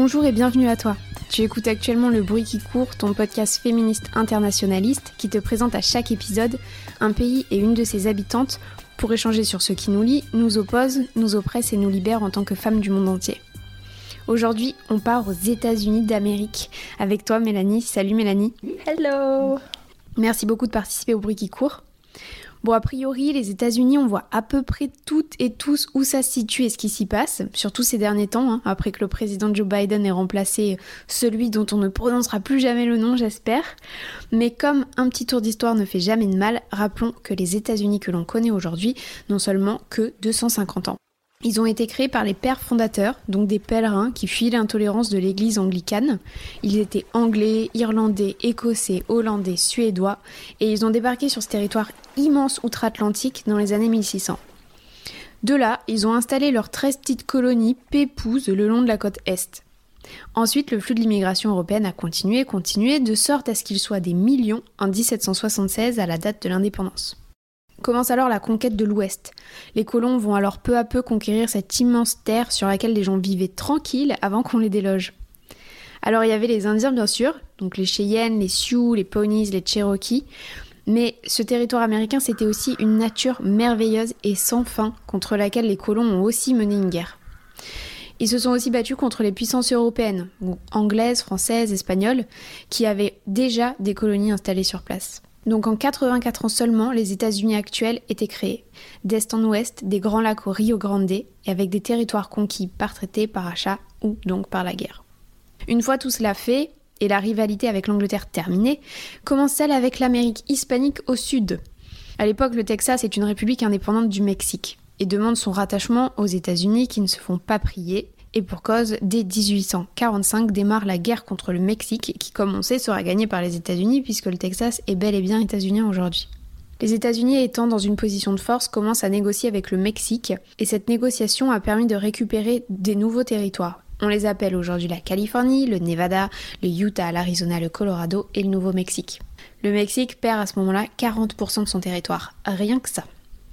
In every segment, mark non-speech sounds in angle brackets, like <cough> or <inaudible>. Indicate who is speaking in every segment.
Speaker 1: Bonjour et bienvenue à toi. Tu écoutes actuellement Le Bruit qui court, ton podcast féministe internationaliste qui te présente à chaque épisode un pays et une de ses habitantes pour échanger sur ce qui nous lie, nous oppose, nous oppresse et nous libère en tant que femmes du monde entier. Aujourd'hui, on part aux États-Unis d'Amérique avec toi Mélanie. Salut Mélanie.
Speaker 2: Hello
Speaker 1: Merci beaucoup de participer au Bruit qui court. Bon, a priori, les États-Unis, on voit à peu près toutes et tous où ça se situe et ce qui s'y passe, surtout ces derniers temps, hein, après que le président Joe Biden ait remplacé celui dont on ne prononcera plus jamais le nom, j'espère. Mais comme un petit tour d'histoire ne fait jamais de mal, rappelons que les États-Unis que l'on connaît aujourd'hui n'ont seulement que 250 ans. Ils ont été créés par les pères fondateurs, donc des pèlerins qui fuient l'intolérance de l'église anglicane. Ils étaient anglais, irlandais, écossais, hollandais, suédois, et ils ont débarqué sur ce territoire immense outre-Atlantique dans les années 1600. De là, ils ont installé leurs 13 petites colonies pépouses le long de la côte Est. Ensuite, le flux de l'immigration européenne a continué, continué, de sorte à ce qu'il soit des millions en 1776 à la date de l'indépendance. Commence alors la conquête de l'Ouest. Les colons vont alors peu à peu conquérir cette immense terre sur laquelle les gens vivaient tranquilles avant qu'on les déloge. Alors il y avait les Indiens bien sûr, donc les Cheyennes, les Sioux, les Pawnees, les Cherokees, mais ce territoire américain c'était aussi une nature merveilleuse et sans fin contre laquelle les colons ont aussi mené une guerre. Ils se sont aussi battus contre les puissances européennes, anglaises, françaises, espagnoles, qui avaient déjà des colonies installées sur place. Donc en 84 ans seulement, les États-Unis actuels étaient créés, d'est en ouest, des grands lacs au Rio Grande, et avec des territoires conquis par traité, par achat ou donc par la guerre. Une fois tout cela fait, et la rivalité avec l'Angleterre terminée, commence celle avec l'Amérique hispanique au sud? À l'époque, le Texas est une république indépendante du Mexique et demande son rattachement aux États-Unis qui ne se font pas prier et pour cause, dès 1845 démarre la guerre contre le Mexique qui, comme on sait, sera gagnée par les États-Unis puisque le Texas est bel et bien états-unien aujourd'hui. Les États-Unis étant dans une position de force commencent à négocier avec le Mexique et cette négociation a permis de récupérer des nouveaux territoires. On les appelle aujourd'hui la Californie, le Nevada, le Utah, l'Arizona, le Colorado et le Nouveau-Mexique. Le Mexique perd à ce moment-là 40% de son territoire, rien que ça.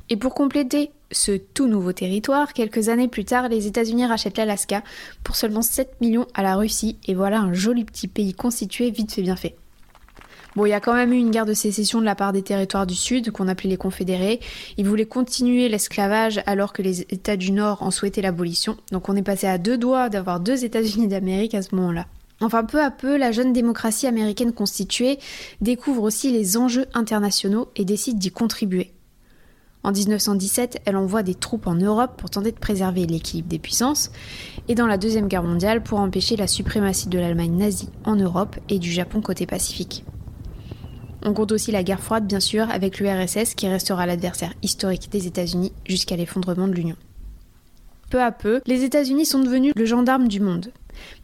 Speaker 1: Et pour compléter ce tout nouveau territoire, quelques années plus tard, les États-Unis rachètent l'Alaska pour seulement 7 millions à la Russie, et voilà un joli petit pays constitué vite fait bien fait. Bon, il y a quand même eu une guerre de sécession de la part des territoires du Sud, qu'on appelait les Confédérés. Ils voulaient continuer l'esclavage alors que les États du Nord en souhaitaient l'abolition. Donc on est passé à deux doigts d'avoir deux États-Unis d'Amérique à ce moment-là. Enfin, peu à peu, la jeune démocratie américaine constituée découvre aussi les enjeux internationaux et décide d'y contribuer. En 1917, elle envoie des troupes en Europe pour tenter de préserver l'équilibre des puissances, et dans la Deuxième Guerre mondiale pour empêcher la suprématie de l'Allemagne nazie en Europe et du Japon côté Pacifique. On compte aussi la guerre froide, bien sûr, avec l'URSS qui restera l'adversaire historique des États-Unis jusqu'à l'effondrement de l'Union. Peu à peu, les États-Unis sont devenus le gendarme du monde.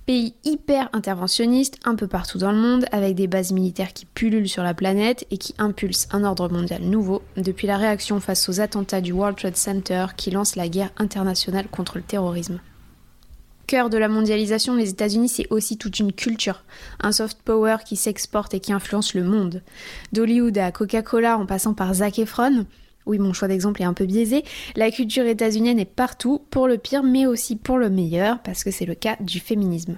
Speaker 1: Pays hyper interventionniste un peu partout dans le monde, avec des bases militaires qui pullulent sur la planète et qui impulsent un ordre mondial nouveau, depuis la réaction face aux attentats du World Trade Center qui lance la guerre internationale contre le terrorisme. Cœur de la mondialisation, les États-Unis, c'est aussi toute une culture, un soft power qui s'exporte et qui influence le monde. D'Hollywood à Coca-Cola en passant par Zac Efron, oui, mon choix d'exemple est un peu biaisé. La culture états-unienne est partout, pour le pire, mais aussi pour le meilleur, parce que c'est le cas du féminisme.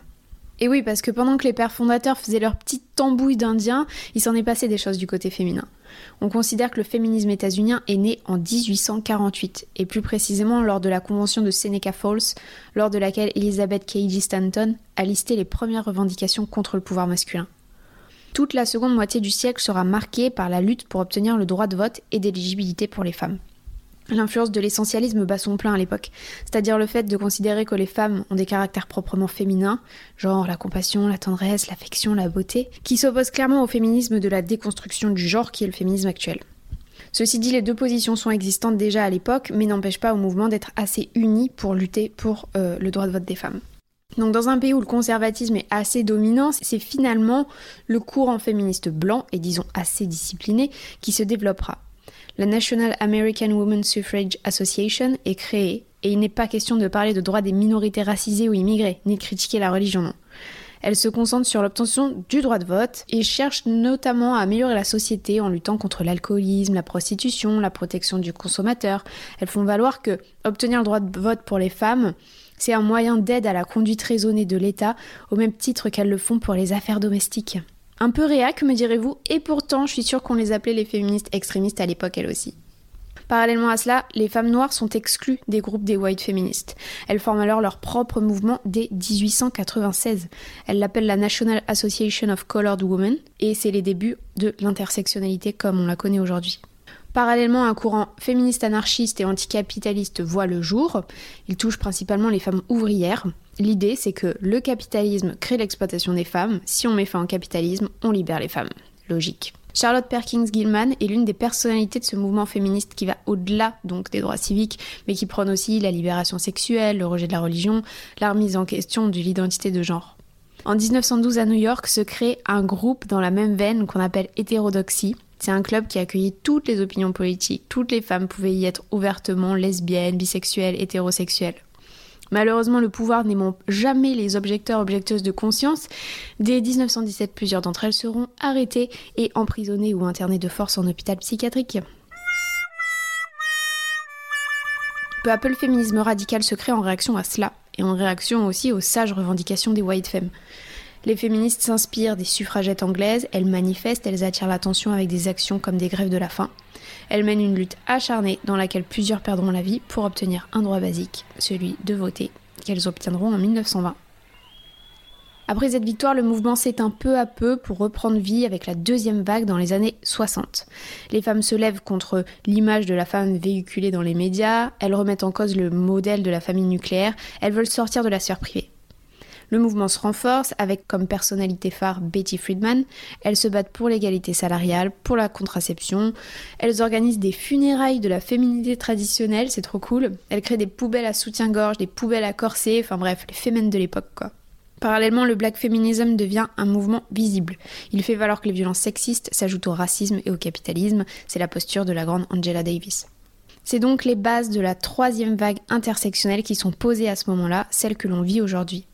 Speaker 1: Et oui, parce que pendant que les pères fondateurs faisaient leur petite tambouille d'indiens, il s'en est passé des choses du côté féminin. On considère que le féminisme états-unien est né en 1848, et plus précisément lors de la convention de Seneca Falls, lors de laquelle Elizabeth Cady Stanton a listé les premières revendications contre le pouvoir masculin. Toute la seconde moitié du siècle sera marquée par la lutte pour obtenir le droit de vote et d'éligibilité pour les femmes. L'influence de l'essentialisme bat son plein à l'époque, c'est-à-dire le fait de considérer que les femmes ont des caractères proprement féminins, genre la compassion, la tendresse, l'affection, la beauté, qui s'oppose clairement au féminisme de la déconstruction du genre qui est le féminisme actuel. Ceci dit, les deux positions sont existantes déjà à l'époque, mais n'empêchent pas au mouvement d'être assez uni pour lutter pour euh, le droit de vote des femmes. Donc dans un pays où le conservatisme est assez dominant, c'est finalement le courant féministe blanc, et disons assez discipliné, qui se développera. La National American Women's Suffrage Association est créée, et il n'est pas question de parler de droits des minorités racisées ou immigrées, ni de critiquer la religion, non. Elle se concentre sur l'obtention du droit de vote et cherche notamment à améliorer la société en luttant contre l'alcoolisme, la prostitution, la protection du consommateur. Elles font valoir que obtenir le droit de vote pour les femmes, c'est un moyen d'aide à la conduite raisonnée de l'État, au même titre qu'elles le font pour les affaires domestiques. Un peu réac, me direz-vous, et pourtant je suis sûre qu'on les appelait les féministes extrémistes à l'époque elles aussi. Parallèlement à cela, les femmes noires sont exclues des groupes des white féministes. Elles forment alors leur propre mouvement dès 1896. Elles l'appellent la National Association of Colored Women et c'est les débuts de l'intersectionnalité comme on la connaît aujourd'hui. Parallèlement, un courant féministe anarchiste et anticapitaliste voit le jour. Il touche principalement les femmes ouvrières. L'idée, c'est que le capitalisme crée l'exploitation des femmes. Si on met fin au capitalisme, on libère les femmes. Logique. Charlotte Perkins Gilman est l'une des personnalités de ce mouvement féministe qui va au-delà des droits civiques, mais qui prône aussi la libération sexuelle, le rejet de la religion, la remise en question de l'identité de genre. En 1912 à New York se crée un groupe dans la même veine qu'on appelle hétérodoxie. C'est un club qui accueillait toutes les opinions politiques, toutes les femmes pouvaient y être ouvertement lesbiennes, bisexuelles, hétérosexuelles. Malheureusement, le pouvoir n'aimant jamais les objecteurs objecteuses de conscience, dès 1917, plusieurs d'entre elles seront arrêtées et emprisonnées ou internées de force en hôpital psychiatrique. Peu à peu, le féminisme radical se crée en réaction à cela, et en réaction aussi aux sages revendications des white femmes. Les féministes s'inspirent des suffragettes anglaises, elles manifestent, elles attirent l'attention avec des actions comme des grèves de la faim. Elles mènent une lutte acharnée dans laquelle plusieurs perdront la vie pour obtenir un droit basique, celui de voter, qu'elles obtiendront en 1920. Après cette victoire, le mouvement s'éteint peu à peu pour reprendre vie avec la deuxième vague dans les années 60. Les femmes se lèvent contre l'image de la femme véhiculée dans les médias, elles remettent en cause le modèle de la famille nucléaire, elles veulent sortir de la sphère privée. Le mouvement se renforce avec comme personnalité phare Betty Friedman. Elles se battent pour l'égalité salariale, pour la contraception. Elles organisent des funérailles de la féminité traditionnelle, c'est trop cool. Elles créent des poubelles à soutien-gorge, des poubelles à corset, enfin bref, les fémènes de l'époque quoi. Parallèlement, le black feminism devient un mouvement visible. Il fait valoir que les violences sexistes s'ajoutent au racisme et au capitalisme. C'est la posture de la grande Angela Davis. C'est donc les bases de la troisième vague intersectionnelle qui sont posées à ce moment-là, celle que l'on vit aujourd'hui.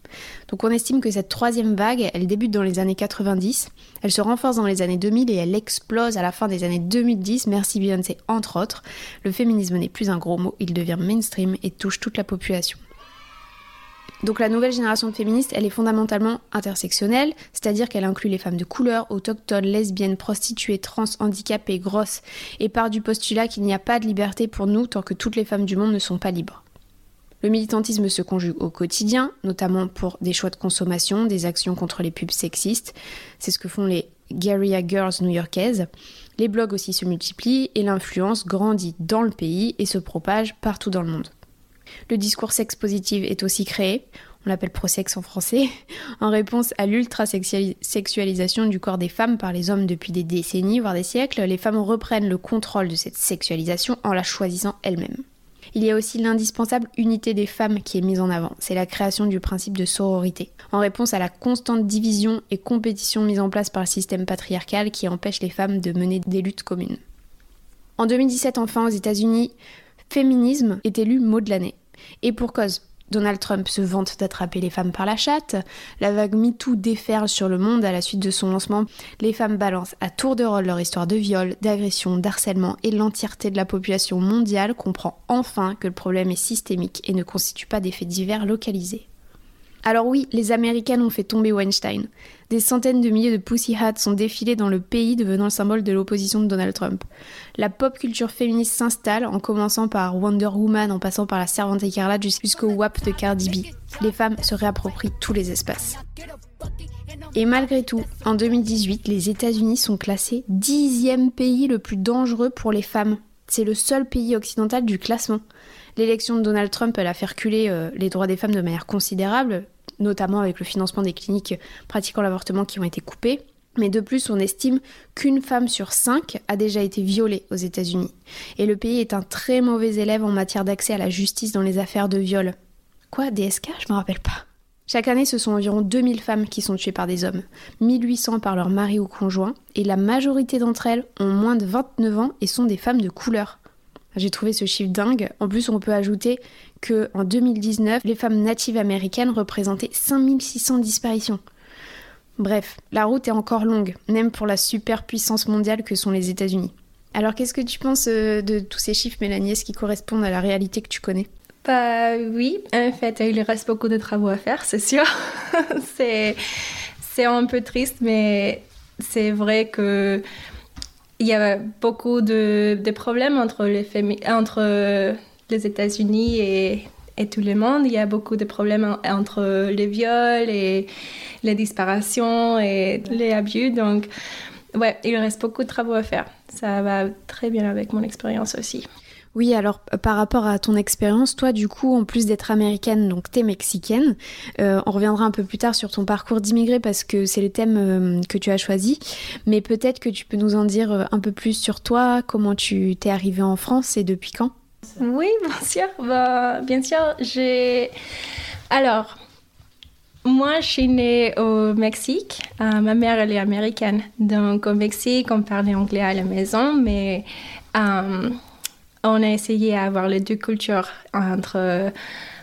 Speaker 1: Donc on estime que cette troisième vague, elle débute dans les années 90, elle se renforce dans les années 2000 et elle explose à la fin des années 2010, merci Beyoncé entre autres. Le féminisme n'est plus un gros mot, il devient mainstream et touche toute la population. Donc la nouvelle génération de féministes, elle est fondamentalement intersectionnelle, c'est-à-dire qu'elle inclut les femmes de couleur, autochtones, lesbiennes, prostituées, trans, handicapées, grosses, et part du postulat qu'il n'y a pas de liberté pour nous tant que toutes les femmes du monde ne sont pas libres. Le militantisme se conjugue au quotidien, notamment pour des choix de consommation, des actions contre les pubs sexistes. C'est ce que font les Guerrilla Girls new-yorkaises. Les blogs aussi se multiplient et l'influence grandit dans le pays et se propage partout dans le monde. Le discours sex positive est aussi créé, on l'appelle pro-sex en français, <laughs> en réponse à l'ultra-sexualisation du corps des femmes par les hommes depuis des décennies, voire des siècles. Les femmes reprennent le contrôle de cette sexualisation en la choisissant elles-mêmes. Il y a aussi l'indispensable unité des femmes qui est mise en avant. C'est la création du principe de sororité, en réponse à la constante division et compétition mise en place par le système patriarcal qui empêche les femmes de mener des luttes communes. En 2017, enfin, aux États-Unis, féminisme est élu mot de l'année. Et pour cause, Donald Trump se vante d'attraper les femmes par la chatte, la vague MeToo déferle sur le monde à la suite de son lancement, les femmes balancent à tour de rôle leur histoire de viol, d'agression, d'harcèlement et l'entièreté de la population mondiale comprend enfin que le problème est systémique et ne constitue pas d'effets divers localisés. Alors oui, les Américaines ont fait tomber Weinstein. Des centaines de milliers de Pussy Hats sont défilés dans le pays devenant le symbole de l'opposition de Donald Trump. La pop culture féministe s'installe en commençant par Wonder Woman en passant par la servante écarlate jusqu'au WAP de Cardi B. Les femmes se réapproprient tous les espaces. Et malgré tout, en 2018, les États-Unis sont classés dixième pays le plus dangereux pour les femmes. C'est le seul pays occidental du classement. L'élection de Donald Trump, elle a fait reculer euh, les droits des femmes de manière considérable, notamment avec le financement des cliniques pratiquant l'avortement qui ont été coupées. Mais de plus, on estime qu'une femme sur cinq a déjà été violée aux États-Unis. Et le pays est un très mauvais élève en matière d'accès à la justice dans les affaires de viol. Quoi, DSK Je me rappelle pas. Chaque année, ce sont environ 2000 femmes qui sont tuées par des hommes, 1800 par leur mari ou conjoint, et la majorité d'entre elles ont moins de 29 ans et sont des femmes de couleur. J'ai trouvé ce chiffre dingue. En plus, on peut ajouter que en 2019, les femmes natives américaines représentaient 5600 disparitions. Bref, la route est encore longue, même pour la superpuissance mondiale que sont les États-Unis. Alors, qu'est-ce que tu penses euh, de tous ces chiffres, Mélanie? Est-ce qui correspondent à la réalité que tu connais?
Speaker 2: Bah oui, en fait, il reste beaucoup de travaux à faire, c'est sûr. <laughs> c'est un peu triste, mais c'est vrai que il y a beaucoup de, problèmes entre les, entre les États-Unis et, et, tout le monde. Il y a beaucoup de problèmes entre les viols et les disparitions et les abus. Donc, ouais, il reste beaucoup de travaux à faire. Ça va très bien avec mon expérience aussi.
Speaker 1: Oui, alors euh, par rapport à ton expérience, toi du coup, en plus d'être américaine, donc t'es mexicaine, euh, on reviendra un peu plus tard sur ton parcours d'immigré parce que c'est le thème euh, que tu as choisi, mais peut-être que tu peux nous en dire un peu plus sur toi, comment tu t'es arrivée en France et depuis quand?
Speaker 2: Oui, bien sûr, bah, bien sûr, j'ai... Alors, moi, je suis née au Mexique. ma mère, elle est américaine. Donc, au Mexique, on parlait anglais à la maison, mais on a essayé d'avoir les deux cultures entre,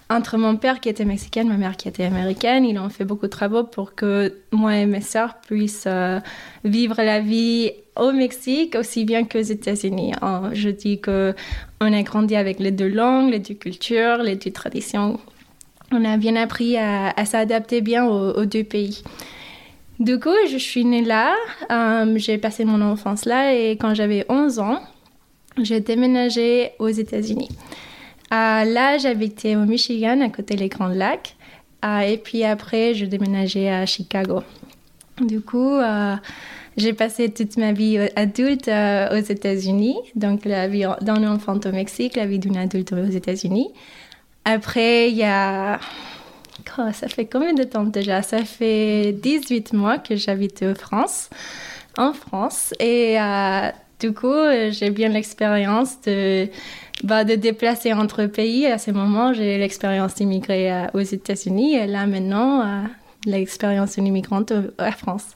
Speaker 2: entre mon père qui était mexicain, ma mère qui était américaine. Ils ont fait beaucoup de travaux pour que moi et mes sœurs puissent euh, vivre la vie au Mexique aussi bien qu'aux États-Unis. Je dis que on a grandi avec les deux langues, les deux cultures, les deux traditions. On a bien appris à, s'adapter bien aux, deux pays. Du coup, je suis née là, euh, j'ai passé mon enfance là et quand j'avais 11 ans, j'ai déménagé aux États-Unis. là, j'habitais au Michigan, à côté des Grands Lacs. et puis après, je déménageais à Chicago. Du coup, euh, j'ai passé toute ma vie adulte euh, aux États-Unis, donc la vie d'un enfant au Mexique, la vie d'une adulte aux États-Unis. Après, il y a... Oh, ça fait combien de temps déjà? Ça fait 18 mois que j'habite en France, en France. Et euh, du coup, euh, j'ai bien l'expérience de, bah, de déplacer entre pays. À ce moment, j'ai l'expérience d'immigrer euh, aux États-Unis et là maintenant, euh, l'expérience d'une immigrante en France.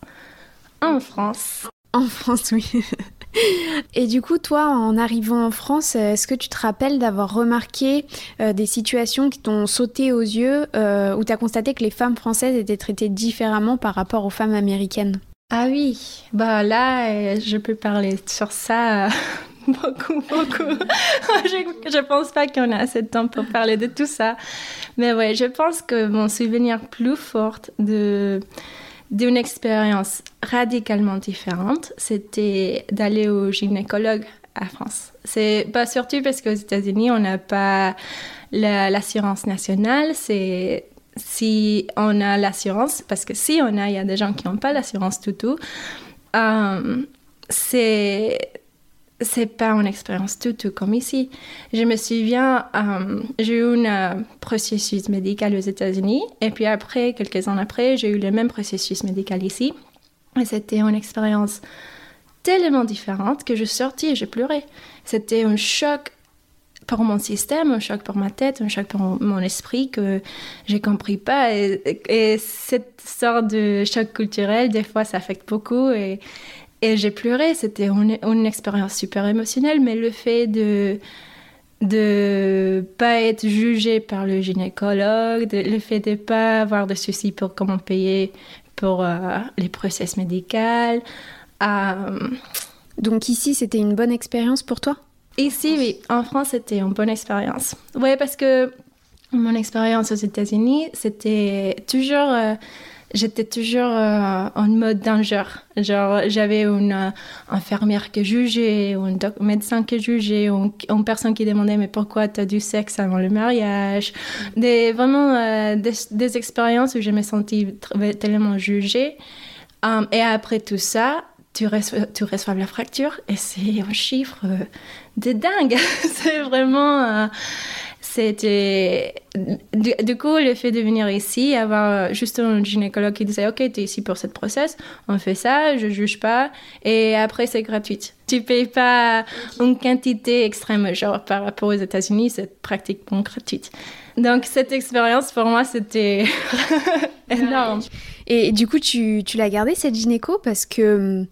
Speaker 2: En France.
Speaker 1: En France, oui. <laughs> Et du coup, toi, en arrivant en France, est-ce que tu te rappelles d'avoir remarqué des situations qui t'ont sauté aux yeux, où tu as constaté que les femmes françaises étaient traitées différemment par rapport aux femmes américaines?
Speaker 2: Ah oui, bah là, euh, je peux parler sur ça euh, <laughs> beaucoup, beaucoup. <laughs> je, ne pense pas qu'on a assez de temps pour parler de tout ça. Mais ouais, je pense que mon souvenir plus fort de d'une expérience radicalement différente, c'était d'aller au gynécologue à France. C'est pas surtout parce qu'aux États-Unis, on n'a pas l'assurance nationale, c'est si on a l'assurance, parce que si on a, il y a des gens qui n'ont pas l'assurance tout tout, euh, c'est c'est pas une expérience tout tout comme ici. Je me souviens, euh, j'ai eu un euh, processus médical aux États-Unis et puis après, quelques années après, j'ai eu le même processus médical ici. Et c'était une expérience tellement différente que je sortis et j'ai pleuré. C'était un choc pour mon système, un choc pour ma tête, un choc pour mon esprit que j'ai compris pas. Et, cette sorte de choc culturel, des fois, ça affecte beaucoup. Et, j'ai pleuré. C'était une, une, expérience super émotionnelle, mais le fait de de pas être jugé par le gynécologue, le fait de pas avoir de soucis pour comment payer pour euh, les process médicaux. Euh,
Speaker 1: Donc ici, c'était une bonne expérience pour toi?
Speaker 2: Ici, oui. En France, c'était une bonne expérience. Oui, parce que mon expérience aux États-Unis, c'était toujours. Euh, j'étais toujours euh, en mode danger. Genre, j'avais une euh, infirmière qui jugeait, un médecin qui jugeait, ou une personne qui demandait Mais pourquoi tu as du sexe avant le mariage? Des, Vraiment des, des, expériences où je me sentais tellement jugée. et après tout ça, tu reçois, tu reçois la fracture et c'est un chiffre de dingue. <laughs> c'est vraiment. Euh, c'était du, coup le fait de venir ici avoir juste un gynécologue qui disait ok tu es ici pour cette process on fait ça je juge pas et après c'est gratuit tu payes pas une quantité extrême genre par rapport aux États-Unis c'est pratiquement gratuite donc cette expérience pour moi c'était <laughs> énorme
Speaker 1: et du coup tu, l'as gardé cette gynéco parce que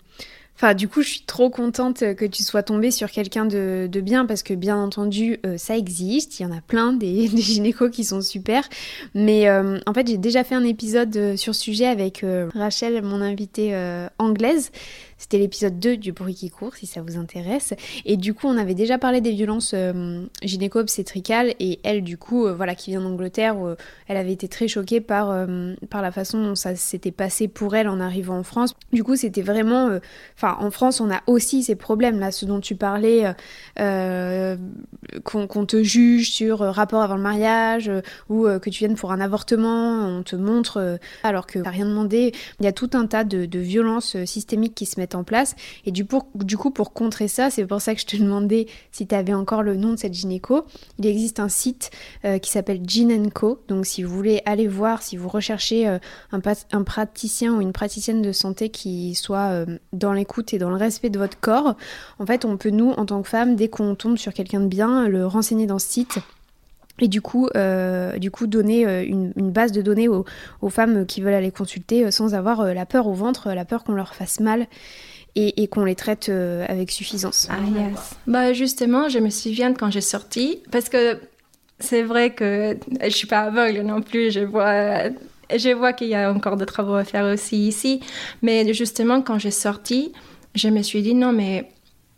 Speaker 1: Enfin, du coup, je suis trop contente que tu sois tombée sur quelqu'un de, bien parce que, bien entendu, euh, ça existe. Il y en a plein des, <laughs> gynécos qui sont super. Mais euh, en fait, j'ai déjà fait un épisode euh, sur ce sujet avec Rachel, mon invitée anglaise. C'était l'épisode 2 du bruit qui court, si ça vous intéresse. Et du coup, on avait déjà parlé des violences euh, gynéco-obstétricales. Et elle, du coup, euh, voilà, qui vient d'Angleterre, euh, elle avait été très choquée par, par la façon dont ça s'était passé pour elle en arrivant en France. Du coup, c'était vraiment... Enfin, en France, on a aussi ces problèmes, là, ce dont tu parlais, qu'on te juge sur rapport avant le mariage, ou que tu viennes pour un avortement, on te montre, alors que t'as rien demandé. Il y a tout un tas de, de violences systémiques qui se mettent en place. Et du, coup, pour contrer ça, c'est pour ça que je te demandais si tu avais encore le nom de cette gynéco. Il existe un site euh, qui s'appelle Co. Donc si vous voulez aller voir, si vous recherchez euh, un, praticien ou une praticienne de santé qui soit euh, dans l'écoute et dans le respect de votre corps, en fait, on peut nous, en tant que femme, dès qu'on tombe sur quelqu'un de bien, le renseigner dans ce site et du coup, du coup donner une, base de données aux, aux, femmes qui veulent aller consulter sans avoir la peur au ventre, la peur qu'on leur fasse mal et, qu'on les traite euh, avec suffisance.
Speaker 2: Ah yes. Bah justement, je me souviens quand j'ai sorti, parce que c'est vrai que je suis pas aveugle non plus, je vois, je vois qu'il y a encore de travaux à faire aussi ici, mais justement quand j'ai sorti, je me suis dit non mais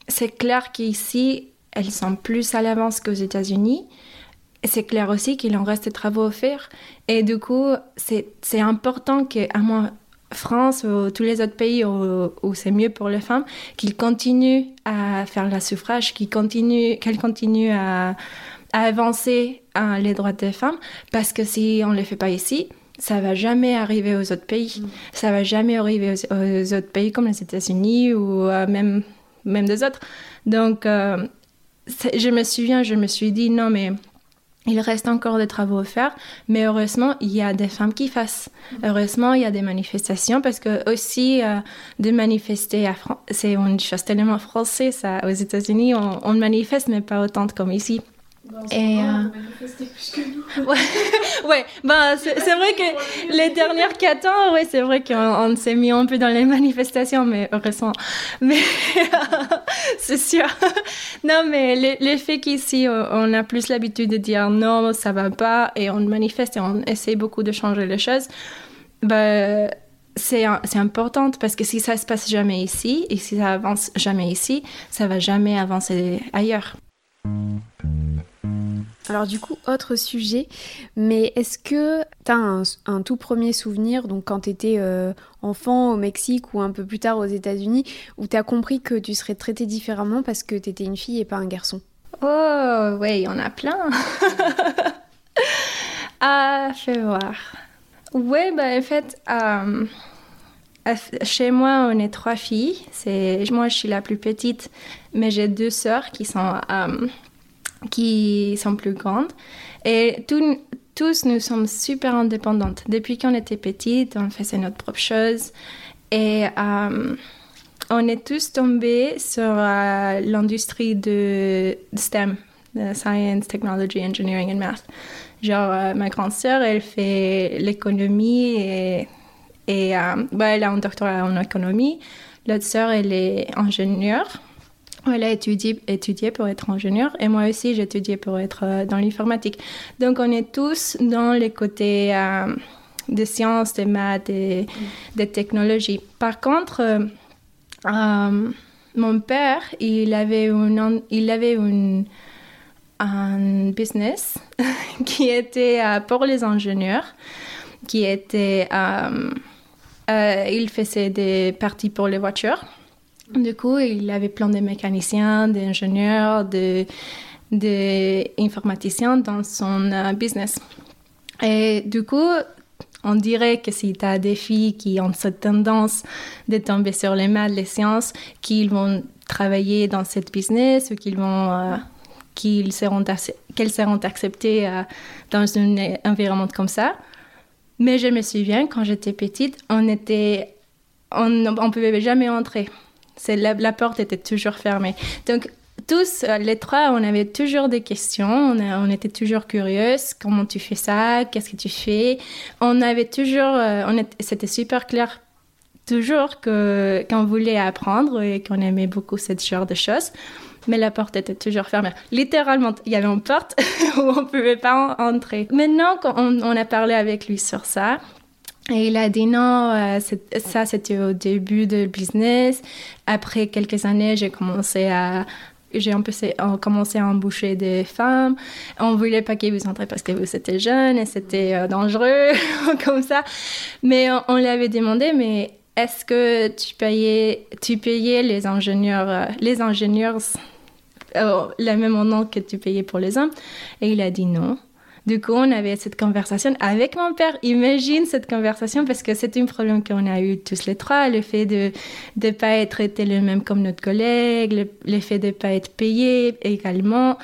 Speaker 2: c'est clair qu'ici elles sont plus à l'avance qu'aux États-Unis. C'est clair aussi qu'il en reste des travaux à faire. Et du coup, c'est important qu'à moi, France ou tous les autres pays où, c'est mieux pour les femmes, qu'ils continuent à faire la suffrage, qu'elles continuent, qu'elles continuent à, avancer les droits des femmes, parce que si on ne les fait pas ici, ça va jamais arriver aux autres pays. Mm. Ça va jamais arriver aux, autres pays comme les États-Unis ou euh, même, même des autres. Donc, euh, je me souviens, je me suis dit, non, mais il reste encore des travaux à faire, mais heureusement, il y a des femmes qui fassent. Heureusement, il y a des manifestations parce que aussi, euh, de manifester, c'est une chose tellement française. Ça. Aux États-Unis, on, on manifeste, mais pas autant comme ici
Speaker 1: et euh... <laughs>
Speaker 2: ouais, ouais. Ben, c'est vrai que les dernières quatre ans, ouais, c'est vrai qu'on s'est mis un peu dans les <laughs> manifestations, mais heureusement. Mais <laughs> c'est sûr. non, mais l'effet qu'ici, on a plus l'habitude de dire non, ça va pas, et on manifeste et on essaie beaucoup de changer les choses. Ben, c'est important parce que si ça se passe jamais ici et si ça avance jamais ici, ça va jamais avancer ailleurs.
Speaker 1: Alors du coup, autre sujet, mais est-ce que tu as un, tout premier souvenir, donc quand tu étais euh, enfant au Mexique ou un peu plus tard aux États-Unis, où tu as compris que tu serais traitée différemment parce que tu étais une fille et pas un garçon?
Speaker 2: Oh, oui, il y en a plein. <laughs> ah, fais voir. Oui, bah, en fait, euh, chez moi, on est trois filles. C'est Moi, je suis la plus petite, mais j'ai deux sœurs qui sont... Euh, qui sont plus grandes. Et tous, nous sommes super indépendantes. Depuis qu'on était petites, on faisait notre propre chose. Et euh, on est tous tombés sur euh, l'industrie de, STEM, Science, Technology, Engineering and Math. Genre, euh, ma grande sœur, elle fait l'économie et, et bah, elle a un doctorat en économie. L'autre sœur, elle est ingénieure elle a étudié, pour être ingénieur et moi aussi j'ai étudié pour être euh, dans l'informatique. Donc on est tous dans les côtés euh, des sciences, des maths et des technologies. Par contre, euh, mon père, il avait, une, il avait une, un business <laughs> qui était pour les ingénieurs, qui était... il faisait des parties pour les voitures. Du coup, il avait plein de mécaniciens, d'ingénieurs, d'informaticiens dans son euh, business. Et du coup, on dirait que si tu as des filles qui ont cette tendance de tomber sur les maths, les sciences, qu'ils vont travailler dans cette business ou qu'ils vont euh, qu'ils seront, qu'elles seront acceptées dans un environnement comme ça. Mais je me souviens, quand j'étais petite, on était, on ne pouvait jamais entrer. La, la, porte était toujours fermée. Donc, tous, euh, les trois, on avait toujours des questions. On, était toujours curieuses. Comment tu fais ça? Qu'est-ce que tu fais? On avait toujours, euh, c'était super clair toujours qu'on voulait apprendre et qu'on aimait beaucoup ce genre de choses. Mais la porte était toujours fermée. Littéralement, il y avait une porte <laughs> où on ne pouvait pas entrer. Maintenant, quand on, on, a parlé avec lui sur ça, et il a dit non, euh, ça c'était au début de business. Après quelques années, j'ai commencé à j'ai commencé à embaucher des femmes. On voulait pas qu'ils vous entrez parce que vous étiez jeune et c'était euh, dangereux, <laughs> comme ça. Mais on, on lui avait demandé, mais est-ce que tu payais, tu payais les ingénieurs, euh, les ingénieurs la même nom que tu payais pour les hommes? Et il a dit non. Du coup, on avait cette conversation avec mon père. Imagine cette conversation parce que c'est un problème qu'on a eu tous les trois, le fait de ne pas être traité le même comme notre collègue, le, fait de ne pas être payé également.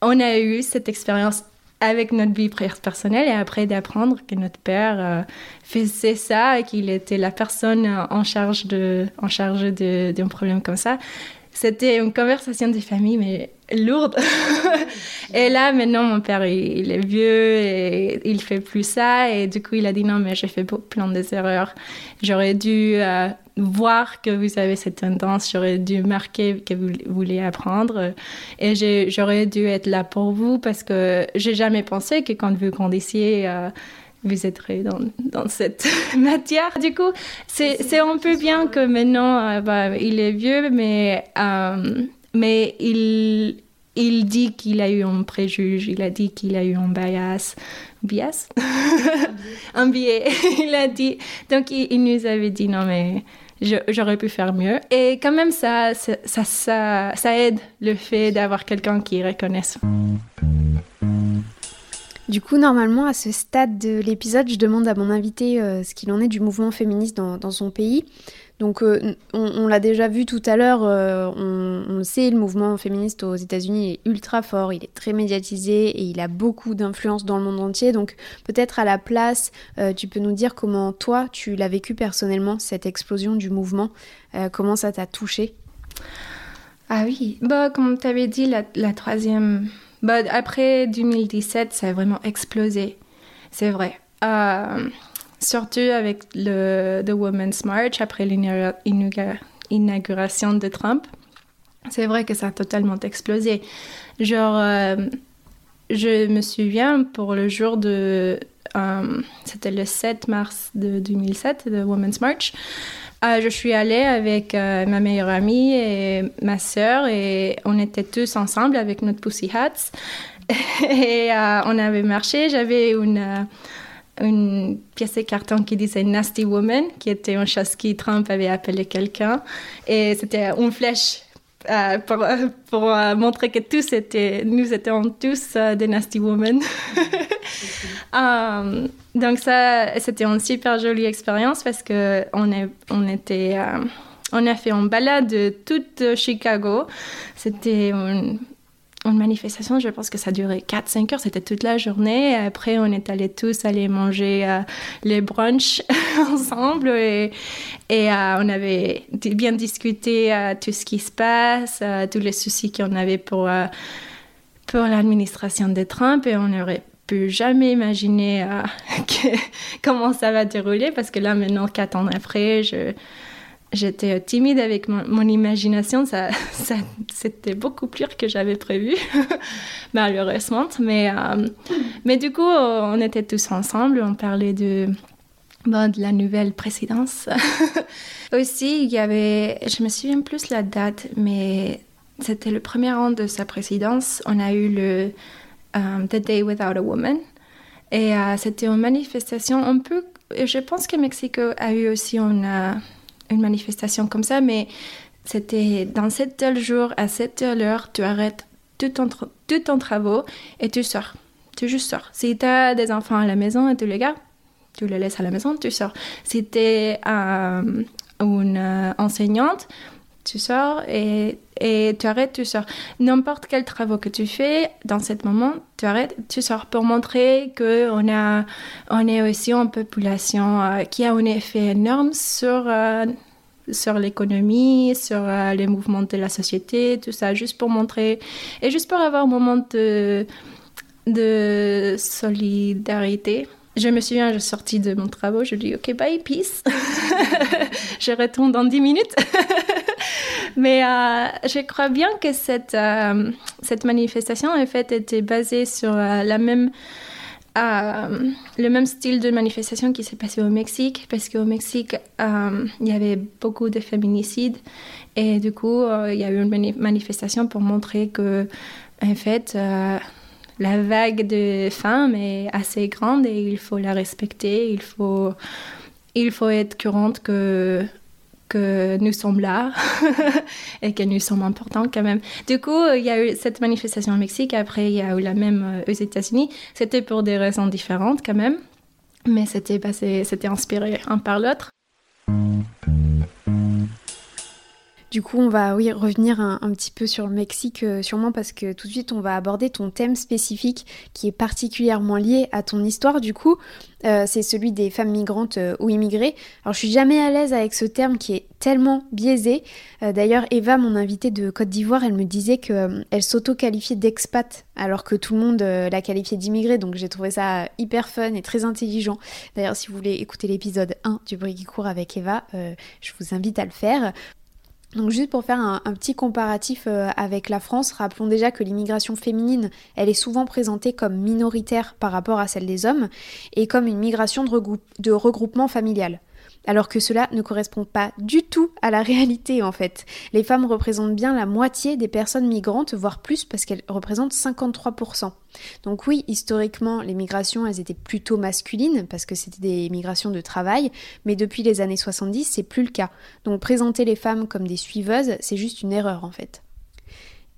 Speaker 2: On a eu cette expérience avec notre vie personnelle et après d'apprendre que notre père euh, faisait ça et qu'il était la personne en charge de d'un problème comme ça c'était une conversation de famille, mais lourde. <laughs> et là, maintenant, mon père, il, est vieux et il fait plus ça. Et du coup, il a dit non, mais j'ai fait plein d'erreurs. J'aurais dû euh, voir que vous avez cette tendance. J'aurais dû marquer que vous voulez apprendre. Et j'aurais dû être là pour vous parce que j'ai jamais pensé que quand vous grandissiez, euh, vous êtes dans, dans cette <laughs> matière. Du coup, c'est un peu bien que maintenant, euh, bah, il est vieux, mais, mais il, il dit qu'il a eu un préjuge, il a dit qu'il a eu un bias. Bias? Un biais. <laughs> il a dit. Donc, il, nous avait dit non, mais j'aurais pu faire mieux. Et quand même, ça, ça, ça, ça aide le fait d'avoir quelqu'un qui reconnaisse.
Speaker 1: Du coup, normalement, à ce stade de l'épisode, je demande à mon invité euh, ce qu'il en est du mouvement féministe dans, son pays. Donc, euh, on, l'a déjà vu tout à l'heure, euh, on, le sait, le mouvement féministe aux États-Unis est ultra fort, il est très médiatisé et il a beaucoup d'influence dans le monde entier. Donc, peut-être à la place, tu peux nous dire comment toi, tu l'as vécu personnellement, cette explosion du mouvement, comment ça t'a touché?
Speaker 2: Ah oui, bah, comme tu avais dit, la troisième bah, après 2017, ça a vraiment explosé. C'est vrai. Euh, surtout avec le The Women's March, après l'inauguration de Trump. C'est vrai que ça a totalement explosé. Genre, euh, je me souviens pour le jour de. Euh, c'était le 7 mars de 2007, The Women's March. Ah, je suis allée avec euh, ma meilleure amie et ma sœur et on était tous ensemble avec notre Pussy Hats. <laughs> et euh, on avait marché. J'avais une, euh, une pièce de carton qui disait Nasty Woman, qui était une chose qui Trump avait appelé quelqu'un. Et c'était une flèche euh, pour, euh, pour euh, montrer que tous étaient, nous étions tous des Nasty Women. <laughs> donc ça, c'était une super jolie expérience parce que on, est, on était, on a fait une balade de toute Chicago. C'était une une manifestation, je pense que ça durait 4-5 heures, c'était toute la journée. Après, on est allés tous aller manger euh, les brunchs <laughs> ensemble et, euh, on avait bien discuté euh, tout ce qui se passe, tous les soucis qu'on avait pour, pour l'administration de Trump et on n'aurait pu jamais imaginer <laughs> comment ça va dérouler parce que là, maintenant, 4 ans après, je j'étais timide avec mon, imagination. <laughs> Ça, c'était beaucoup pire que j'avais prévu, <laughs> malheureusement. Mais, euh, mais du coup, on était tous ensemble. On parlait de, de la nouvelle présidence. <laughs> Aussi, il y avait, je me souviens plus la date, mais c'était le premier an de sa présidence. On a eu le um, The Day Without a Woman. Et euh, c'était une manifestation un peu. Je pense que Mexico a eu aussi une une manifestation comme ça, mais c'était dans cet tel jour, à cette telle heure, tu arrêtes tout ton, tout ton travaux et tu sors. Tu juste sors. Si tu as des enfants à la maison et tu les gardes, tu les laisses à la maison, tu sors. Si tu es euh, une euh, enseignante, tu sors et et tu arrêtes, tu sors. N'importe quel travail que tu fais dans ce moment, tu arrêtes, tu sors pour montrer qu'on on est aussi une population euh, qui a un effet énorme sur, euh, sur l'économie, sur euh, les mouvements de la société, tout ça, juste pour montrer et juste pour avoir un moment de, de solidarité. Je me souviens, je sortis de mon travail, je dis OK, bye, peace. <laughs> je retourne dans 10 minutes. <laughs> Mais euh, je crois bien que cette, euh, cette manifestation, en fait, était basée sur euh, la même, le même style de manifestation qui s'est passé au Mexique, parce qu'au Mexique, il y avait beaucoup de féminicides. Et du coup, il y a eu une manifestation pour montrer que, en fait, la vague de femmes est assez grande et il faut la respecter. Il faut, il faut être courante que que nous sommes là <laughs> et que nous sommes importants quand même. Du coup, il y a eu cette manifestation au Mexique, après il y a eu la même euh, aux États-Unis. C'était pour des raisons différentes quand même, mais c'était c'était inspiré un par l'autre.
Speaker 1: Du coup, on va oui, revenir un, petit peu sur le Mexique, euh, sûrement parce que tout de suite, on va aborder ton thème spécifique qui est particulièrement lié à ton histoire. Du coup, euh, c'est celui des femmes migrantes euh, ou immigrées. Alors, je suis jamais à l'aise avec ce terme qui est tellement biaisé. D'ailleurs, Eva, mon invitée de Côte d'Ivoire, elle me disait qu'elle s'auto-qualifiait d'expat alors que tout le monde la qualifiait d'immigrée. Donc, j'ai trouvé ça hyper fun et très intelligent. D'ailleurs, si vous voulez écouter l'épisode 1 du bruit qui court avec Eva, je vous invite à le faire. Donc juste pour faire un, petit comparatif euh, avec la France, rappelons déjà que l'immigration féminine, elle est souvent présentée comme minoritaire par rapport à celle des hommes et comme une migration de regroupement familial alors que cela ne correspond pas du tout à la réalité en fait. Les femmes représentent bien la moitié des personnes migrantes, voire plus parce qu'elles représentent 53%. Donc oui, historiquement, les migrations, elles étaient plutôt masculines parce que c'était des migrations de travail, mais depuis les années 70, c'est plus le cas. Donc présenter les femmes comme des suiveuses, c'est juste une erreur en fait.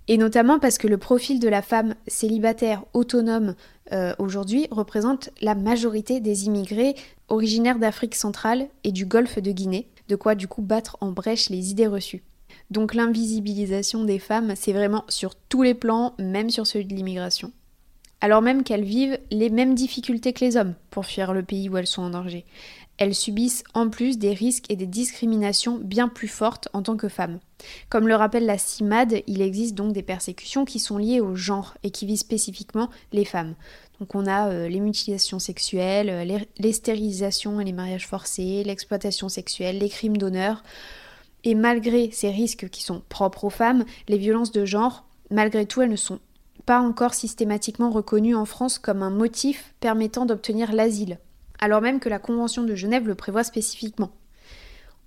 Speaker 1: Et notamment parce que le profil de la femme célibataire autonome euh, aujourd'hui représente la majorité des immigrés originaires d'Afrique centrale et du golfe de Guinée, de quoi du coup battre en brèche les idées reçues. Donc l'invisibilisation des femmes, c'est vraiment sur tous les plans, même sur celui de l'immigration. Alors même qu'elles vivent les mêmes difficultés que les hommes pour fuir le pays où elles sont en danger. Elles subissent en plus des risques et des discriminations bien plus fortes en tant que femmes. Comme le rappelle la CIMAD, il existe donc des persécutions qui sont liées au genre et qui visent spécifiquement les femmes. Donc on a euh, les mutilations sexuelles, euh, les, les, stérilisations et les mariages forcés, l'exploitation sexuelle, les crimes d'honneur. Et malgré ces risques qui sont propres aux femmes, les violences de genre, malgré tout, elles ne sont pas encore systématiquement reconnues en France comme un motif permettant d'obtenir l'asile alors même que la Convention de Genève le prévoit spécifiquement.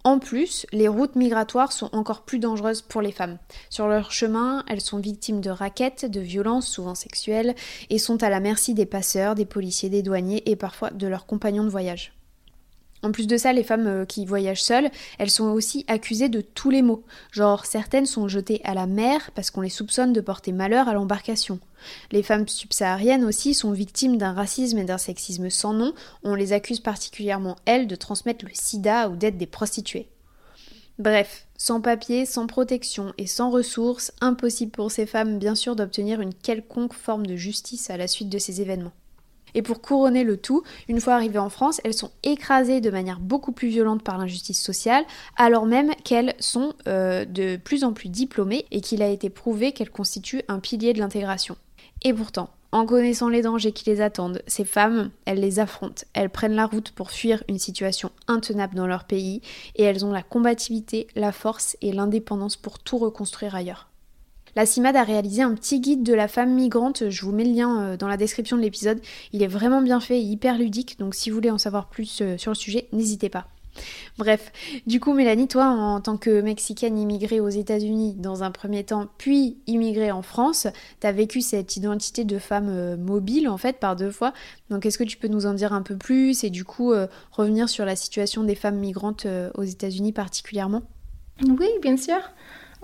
Speaker 1: En plus, les routes migratoires sont encore plus dangereuses pour les femmes. Sur leur chemin, elles sont victimes de raquettes, de violences, souvent sexuelles, et sont à la merci des passeurs, des policiers, des douaniers et parfois de leurs compagnons de voyage. En plus de ça, les femmes euh, qui voyagent seules, elles sont aussi accusées de tous les maux. Genre, certaines sont jetées à la mer parce qu'on les soupçonne de porter malheur à l'embarcation. Les femmes subsahariennes aussi sont victimes d'un racisme et d'un sexisme sans nom. On les accuse particulièrement, elles, de transmettre le sida ou d'être des prostituées. Bref, sans papier, sans protection et sans ressources, impossible pour ces femmes bien sûr d'obtenir une quelconque forme de justice à la suite de ces événements. Et pour couronner le tout, une fois arrivées en France, elles sont écrasées de manière beaucoup plus violente par l'injustice sociale, alors même qu'elles sont euh, de plus en plus diplômées et qu'il a été prouvé qu'elles constituent un pilier de l'intégration. Et pourtant, en connaissant les dangers qui les attendent, ces femmes, elles les affrontent, elles prennent la route pour fuir une situation intenable dans leur pays, et elles ont la combativité, la force et l'indépendance pour tout reconstruire ailleurs. La CIMAD a réalisé un petit guide de la femme migrante, je vous mets le lien euh, dans la description de l'épisode. Il est vraiment bien fait et hyper ludique, donc si vous voulez en savoir plus euh, sur le sujet, n'hésitez pas. Bref, du coup Mélanie, toi en tant que Mexicaine immigrée aux États-Unis dans un premier temps, puis immigrée en France, t'as vécu cette identité de femme euh, mobile en fait par deux fois. Donc est-ce que tu peux nous en dire un peu plus et du coup revenir sur la situation des femmes migrantes aux États-Unis particulièrement?
Speaker 2: Oui, bien sûr.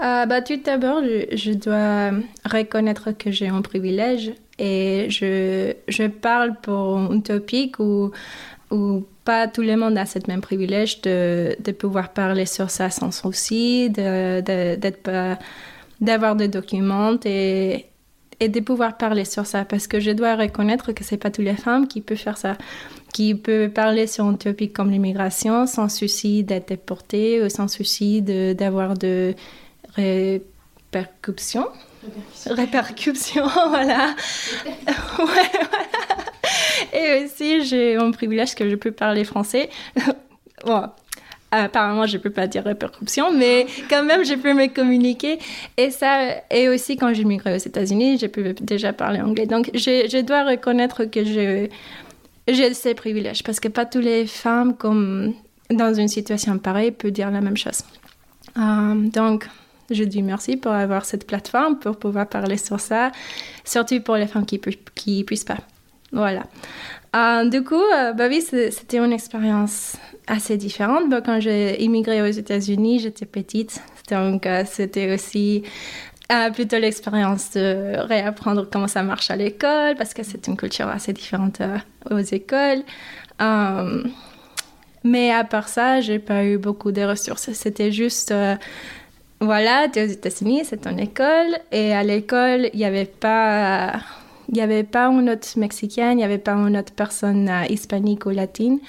Speaker 2: Euh, bah, Tout d'abord, je, dois reconnaître que j'ai un privilège et je, je parle pour un topic où, où pas tout le monde a ce même privilège de, de pouvoir parler sur ça sans souci, d'être de, d'avoir des documents et, et de pouvoir parler sur ça. Parce que je dois reconnaître que c'est pas toutes les femmes qui peuvent faire ça qui peuvent parler sur un topic comme l'immigration sans souci d'être déportée ou sans souci d'avoir de, répercussions répercussions <laughs> voilà. Ouais, voilà. Et aussi j'ai un privilège que je peux parler français. <laughs> Bon apparemment, je peux pas dire répercussion, mais quand même, je peux me communiquer. Et ça, et aussi quand j'ai migré aux États-Unis, j'ai pu déjà parler anglais. Donc, je, je dois reconnaître que je, j'ai ces privilèges parce que pas toutes les femmes, comme dans une situation pareille, peuvent dire la même chose. Euh, donc, je dis merci pour avoir cette plateforme, pour pouvoir parler sur ça, surtout pour les femmes qui ne puissent pas. Voilà. Euh, du coup, euh, bah oui, c'était une expérience assez différente. Bah, quand j'ai immigré aux États-Unis, j'étais petite, donc euh, c'était aussi plutôt l'expérience de réapprendre comment ça marche à l'école, parce que c'est une culture assez différente aux écoles. mais à part ça, j'ai pas eu beaucoup de ressources. C'était juste voilà, tu es aux États-Unis, c'est une école, et à l'école, il n'y avait pas il n'y avait pas une autre mexicaine, il n'y avait pas une autre personne euh, hispanique ou latine,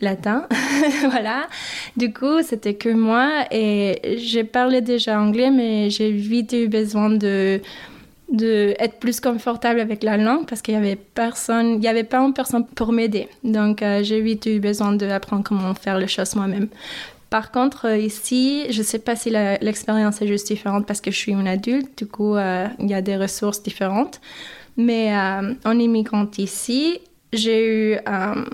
Speaker 2: latin, <laughs> voilà. Du coup, c'était que moi et j'ai parlé déjà anglais, mais j'ai vite eu besoin de de être plus confortable avec la langue parce qu'il y avait personne, il y avait pas une personne pour m'aider. Donc euh, j'ai vite eu besoin d'apprendre comment faire les choses moi-même. Par contre, euh, ici, je ne sais pas si l'expérience est juste différente parce que je suis une adulte, du coup, il y a des ressources différentes. Mais euh, en immigrant ici, j'ai eu, euh,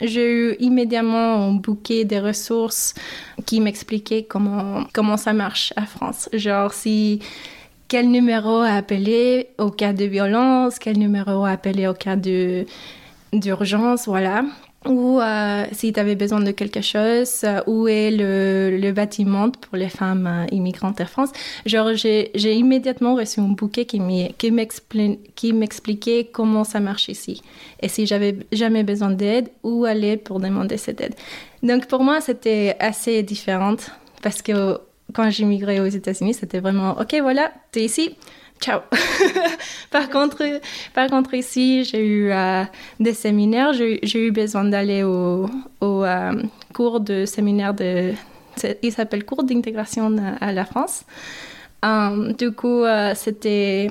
Speaker 2: eu immédiatement un bouquet de ressources qui m'expliquaient comment, comment ça marche à France. Genre, si quel numéro appeler au cas de violence, quel numéro appeler au cas d'urgence, voilà ou euh, si tu avais besoin de quelque chose, euh, où est le, bâtiment pour les femmes euh, immigrantes en France? Genre, j'ai immédiatement reçu un bouquet qui m'expliquait comment ça marche ici. Et si j'avais jamais besoin d'aide, où aller pour demander cette aide? Donc, pour moi, c'était assez différent parce que quand j'immigrais aux États-Unis, c'était vraiment, OK, voilà, tu es ici, ciao. <laughs> par, contre, par contre, ici, j'ai eu euh, des séminaires. J'ai eu besoin d'aller au, euh, cours de séminaire de. Il s'appelle cours d'intégration à la France. Euh, du coup, c'était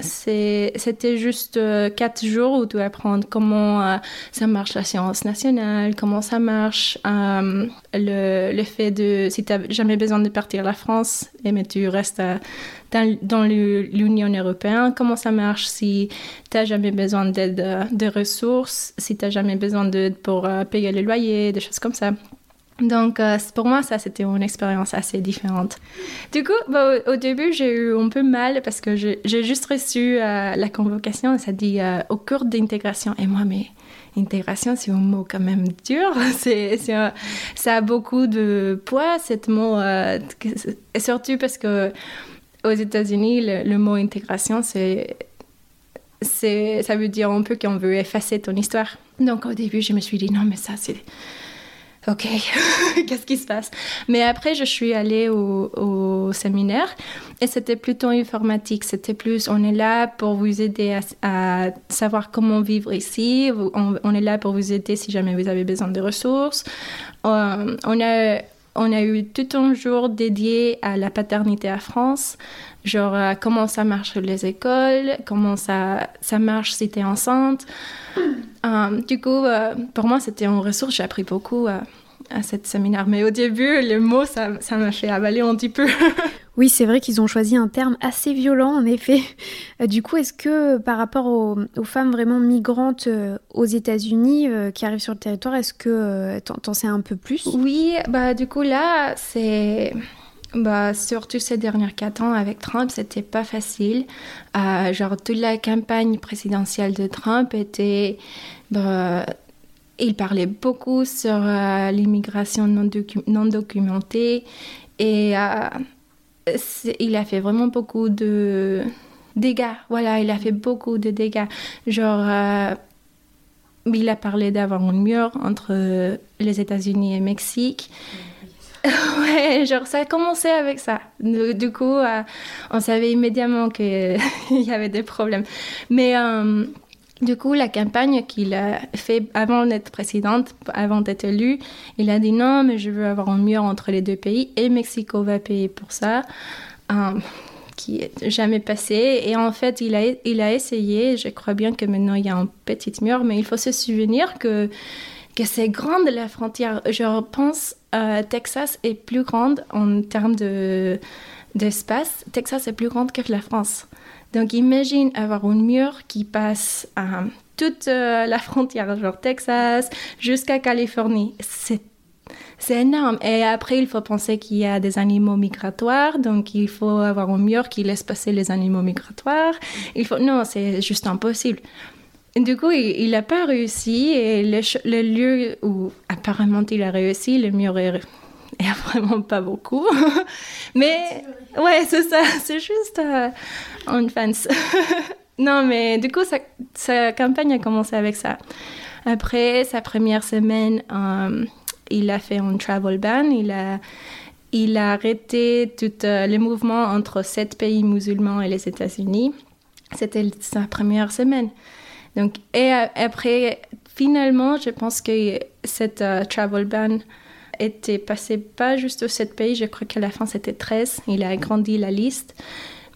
Speaker 2: c'était juste quatre jours où tu apprends comment ça marche la science nationale, comment ça marche le, le, fait de, si tu n'as jamais besoin de partir à la France, et mais tu restes à, dans, l'Union européenne, comment ça marche si tu n'as jamais besoin d'aide euh, de ressources, si tu n'as jamais besoin d'aide pour euh, payer le loyer, des choses comme ça. Donc, euh, pour moi, ça, c'était une expérience assez différente. Du coup, bah, au, début, j'ai eu un peu mal parce que j'ai juste reçu la convocation, ça dit au cours d'intégration. Et moi, mais intégration, c'est un mot quand même dur. <laughs> C'est, ça a beaucoup de poids, ce mot. et surtout parce que aux États-Unis, le, mot intégration, c'est, ça veut dire un peu qu'on veut effacer ton histoire. Donc au début, je me suis dit non, mais ça, c'est. Ok, <laughs> qu'est-ce qui se passe? Mais après, je suis allée au, séminaire et c'était plutôt informatique. C'était plus, on est là pour vous aider à, savoir comment vivre ici. On, on, est là pour vous aider si jamais vous avez besoin de ressources. Euh, on a on a eu tout un jour dédié à la paternité à France, genre euh, comment ça marche les écoles, comment ça, ça marche si tu es enceinte. Euh, du coup, euh, pour moi, c'était une ressource, j'ai appris beaucoup à cette séminaire. Mais au début, le mot, ça, ça m'a fait avaler un petit peu. <laughs>
Speaker 1: oui, c'est vrai qu'ils ont choisi un terme assez violent, en effet. Euh, du coup, est-ce que par rapport aux, femmes vraiment migrantes euh, aux États-Unis euh, qui arrivent sur le territoire, est-ce que t'en sais un peu plus?
Speaker 2: Oui, bah du coup là, c'est... Bah, surtout ces derniers quatre ans avec Trump, c'était pas facile. genre, toute la campagne présidentielle de Trump était bah, il parlait beaucoup sur euh, l'immigration non, documentée et euh, il a fait vraiment beaucoup de dégâts. Voilà, il a fait beaucoup de dégâts. Genre, euh, il a parlé d'avoir un mur entre les États-Unis et Mexique. <laughs> ouais, genre ça a commencé avec ça. Du, coup, euh, on savait immédiatement qu'il <laughs> y avait des problèmes. Mais euh, du coup, la campagne qu'il a fait avant d'être présidente, avant d'être élue, il a dit non, mais je veux avoir un mur entre les deux pays et Mexico va payer pour ça. Euh, qui n'est jamais passé. Et en fait, il a, il a essayé. Je crois bien que maintenant il y a un petit mur, mais il faut se souvenir que que c'est grande la frontière. Je pense euh, Texas est plus grande en termes de d'espace. Texas est plus grande que la France. Donc imagine avoir un mur qui passe toute euh, la frontière, genre Texas jusqu'à Californie. C'est c'est énorme. Et après, il faut penser qu'il y a des animaux migratoires, donc il faut avoir un mur qui laisse passer les animaux migratoires. Il faut non, c'est juste impossible. Du coup, il n'a pas réussi et le, lieu où apparemment il a réussi, le mur est, <laughs> vraiment pas beaucoup. <laughs> mais ouais, c'est ça, c'est juste euh, une fence. <laughs> non, mais du coup, sa, campagne a commencé avec ça. Après sa première semaine, euh, il a fait un travel ban, il a, il a arrêté tous euh, les mouvements entre sept pays musulmans et les États-Unis. C'était sa première semaine. Donc, et après, finalement, je pense que cette euh, travel ban était passé pas juste aux 7 pays, je crois qu'à la fin c'était 13. Il a agrandi la liste.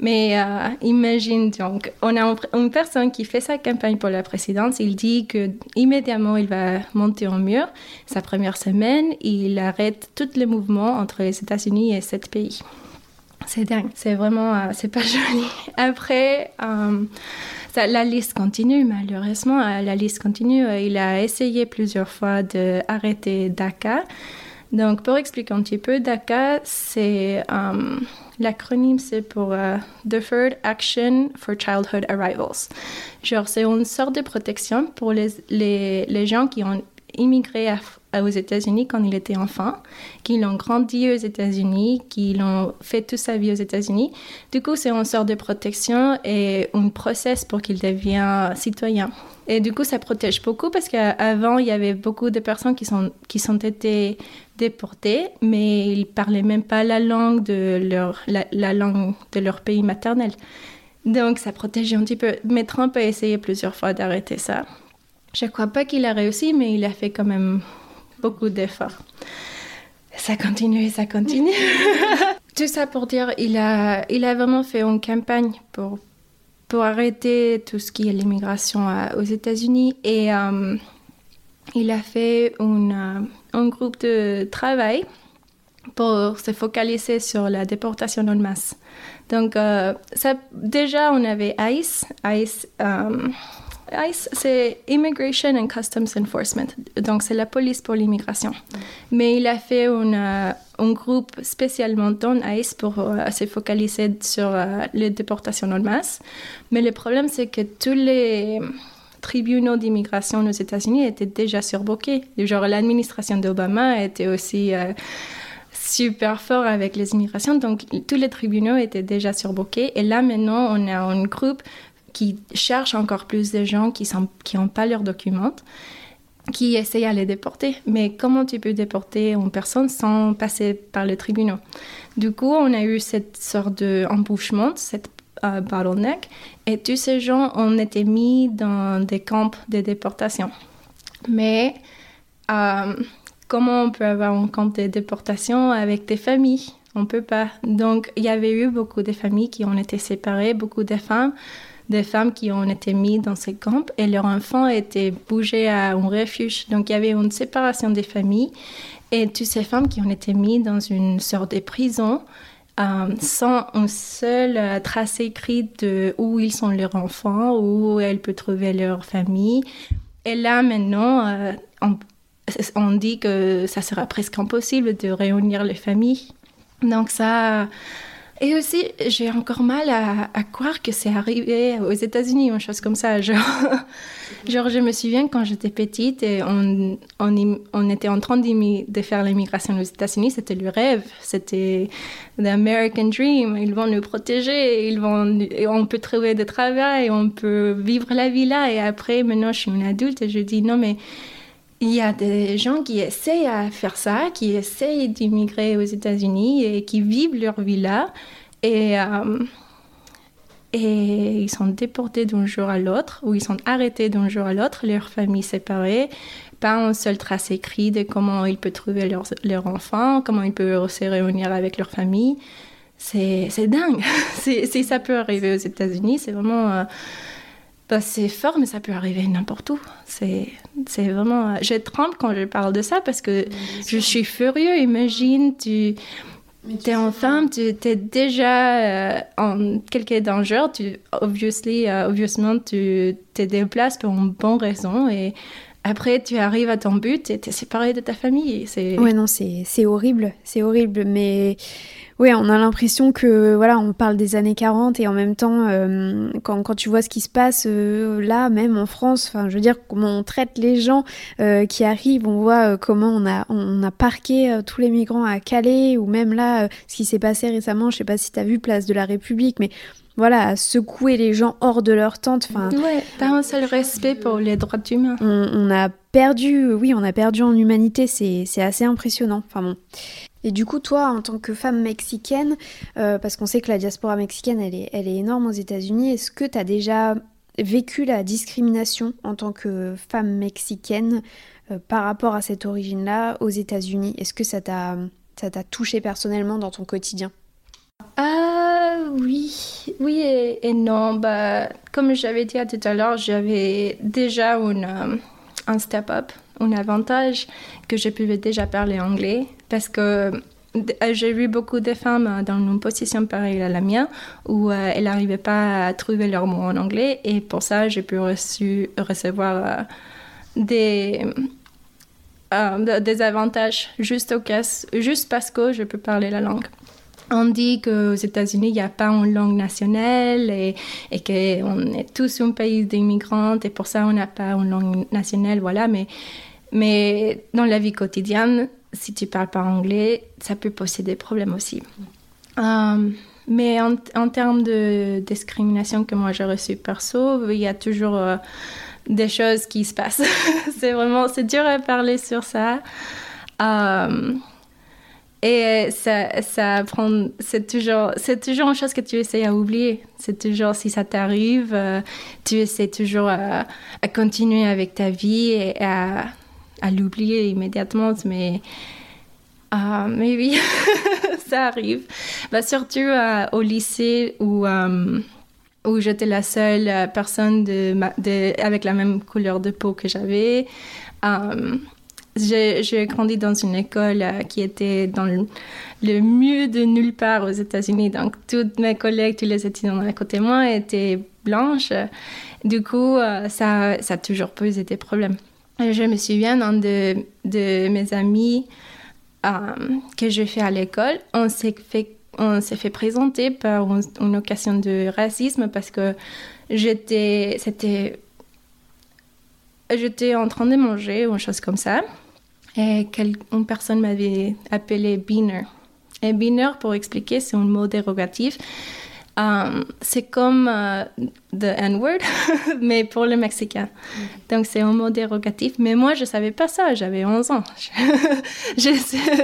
Speaker 2: Mais euh, imagine donc, on a une personne qui fait sa campagne pour la présidence. Il dit que immédiatement il va monter en mur. Sa première semaine, il arrête tous les mouvements entre les États-Unis et sept pays. C'est dingue. C'est vraiment, euh, c'est pas <laughs> joli. Après, la liste continue, malheureusement, euh, la liste continue. Euh, il a essayé plusieurs fois d'arrêter DACA. Donc, pour expliquer un petit peu, DACA, c'est euh, l'acronyme, c'est pour Deferred Action for Childhood Arrivals. Genre, c'est une sorte de protection pour les, les, les gens qui ont immigré à aux États-Unis quand il était enfant, qu'il ont grandi aux États-Unis, qu'il ont fait toute sa vie aux États-Unis. Du coup, c'est une sorte de protection et un process pour qu'il devienne citoyen. Et du coup, ça protège beaucoup parce qu'avant, il y avait beaucoup de personnes qui sont, qui sont été déportées, mais ils parlaient même pas la langue de leur, la, langue de leur pays maternel. Donc, ça protégeait un petit peu. Mais Trump a essayé plusieurs fois d'arrêter ça. Je ne crois pas qu'il a réussi, mais il a fait quand même beaucoup d'efforts. Ça continue et ça continue. <laughs> Tout ça pour dire, il a, il a vraiment fait une campagne pour, pour arrêter tout ce qui est l'immigration aux États-Unis et euh, il a fait une, euh, un groupe de travail pour se focaliser sur la déportation en masse. Donc, euh, ça, déjà, on avait ICE. ICE ICE, c'est Immigration and Customs Enforcement, donc c'est la police pour l'immigration. Mais il a fait une, un groupe spécialement dans ICE pour euh, se focaliser sur euh, les déportations en masse. Mais le problème, c'est que tous les tribunaux d'immigration aux États-Unis étaient déjà surbookés. Genre, l'administration d'Obama était aussi euh, super fort avec les immigrations, donc tous les tribunaux étaient déjà surbookés. Et là, maintenant, on a un groupe qui cherchent encore plus de gens qui n'ont pas leurs documents, qui essayent à les déporter. Mais comment tu peux déporter une personne sans passer par le tribunal? Du coup, on a eu cette sorte d'embouchement, cette euh, bottleneck, et tous ces gens ont été mis dans des camps de déportation. Mais euh, comment on peut avoir un camp de déportation avec des familles? On peut pas. Donc, il y avait eu beaucoup de familles qui ont été séparées, beaucoup de femmes des femmes qui ont été mises dans ces camps et leurs enfants étaient bougés à un refuge. Donc il y avait une séparation des familles et toutes ces femmes qui ont été mises dans une sorte de prison euh, sans un seul euh, trace écrite de où ils sont leurs enfants, où elles peuvent trouver leur famille. Et là maintenant, euh, on, on, dit que ça sera presque impossible de réunir les familles. Donc ça, et aussi, j'ai encore mal à, croire que c'est arrivé aux États-Unis, une chose comme ça. <laughs> Genre, genre je me souviens quand j'étais petite et on, on, était en train de faire l'immigration aux États-Unis, c'était le rêve, c'était l'American Dream. Ils vont nous protéger, ils vont, on peut trouver du travail, on peut vivre la vie là. Et après, maintenant, je suis une adulte et je dis non, mais il y a des gens qui essayent à faire ça, qui essayent d'immigrer aux États-Unis et qui vivent leur vie là. Et, euh, et ils sont déportés d'un jour à l'autre, ou ils sont arrêtés d'un jour à l'autre, leurs familles séparées, pas un seul trace écrit de comment ils peuvent trouver leurs leur enfants, comment ils peuvent se réunir avec leur famille. C'est dingue. <laughs> si ça peut arriver aux États-Unis, c'est vraiment. Euh, bah, c'est fort, mais ça peut arriver n'importe où. C'est vraiment. Euh, je tremble quand je parle de ça parce que je suis furieux. Imagine, tu tu es en femme, tu es déjà euh, en quelque danger, tu, obviously, uh, obviously, tu te déplaces pour une bonne raison et après tu arrives à ton but et tu es séparé de ta famille.
Speaker 1: Ouais, non, c'est horrible, c'est horrible, mais oui, on a l'impression que voilà, on parle des années 40 et en même temps, euh, quand, quand, tu vois ce qui se passe euh, là, même en France, enfin, je veux dire comment on traite les gens euh, qui arrivent, on voit comment on a on a parqué tous les migrants à Calais ou même là, ce qui s'est passé récemment, je sais pas si tu vu Place de la République, mais voilà, secouer les gens hors de leur tente. Enfin,
Speaker 2: ouais, pas un seul respect pour les droits humains.
Speaker 1: On, on, a perdu, oui, on a perdu en humanité, c'est assez impressionnant. Enfin bon. Et du coup, toi, en tant que femme mexicaine, euh, parce qu'on sait que la diaspora mexicaine, elle est, elle est énorme aux États-Unis, est-ce que tu as déjà vécu la discrimination en tant que femme mexicaine euh, par rapport à cette origine-là aux États-Unis? Est-ce que ça t'a touché personnellement dans ton quotidien?
Speaker 2: Ah oui, oui et, non. Bah, comme j'avais dit tout à l'heure, j'avais déjà euh, un step-up un avantage que je pouvais déjà parler anglais parce que euh, j'ai vu beaucoup de femmes dans une position pareille à la mienne où euh, elles n'arrivaient pas à trouver leurs mots en anglais et pour ça j'ai pu recevoir euh, des, des avantages juste, au cas, juste parce que je peux parler la langue. On dit qu'aux États-Unis, il n'y a pas une langue nationale et, et qu'on est tous un pays d'immigrants et pour ça, on n'a pas une langue nationale, voilà. Mais mais dans la vie quotidienne, si tu parles pas anglais, ça peut poser des problèmes aussi. Euh, mais en, en, termes de discrimination que moi j'ai reçue perso, il y a toujours euh, des choses qui se passent. <laughs> c'est vraiment, c'est dur à parler sur ça. Euh, et ça, ça prend, c'est toujours, c'est toujours une chose que tu essaies à oublier. C'est toujours, si ça t'arrive, tu essaies toujours à, à, continuer avec ta vie et à, l'oublier immédiatement, mais, euh, mais oui, <laughs> ça arrive. Bah, surtout euh, au lycée où, euh, où j'étais la seule personne de, avec la même couleur de peau que j'avais. J'ai grandi dans une école qui était dans le, le, mieux de nulle part aux États-Unis. Donc, toutes mes collègues, tous les étudiants à côté de moi étaient blanches. Du coup, ça, ça a toujours posé des problèmes. Je me souviens d'un de, mes amis euh, que j'ai fait à l'école, on s'est fait, on présenter par une, occasion de racisme parce que j'étais, c'était, j'étais en train de manger ou une chose comme ça et une personne m'avait appelé beaner. Et beaner, pour expliquer, c'est un mot dérogatif Um, c'est comme uh, the N-word, <laughs> mais pour le Mexicain. Donc, c'est un mot dérogatif. Mais moi, je ne savais pas ça. J'avais 11 ans. <laughs> je,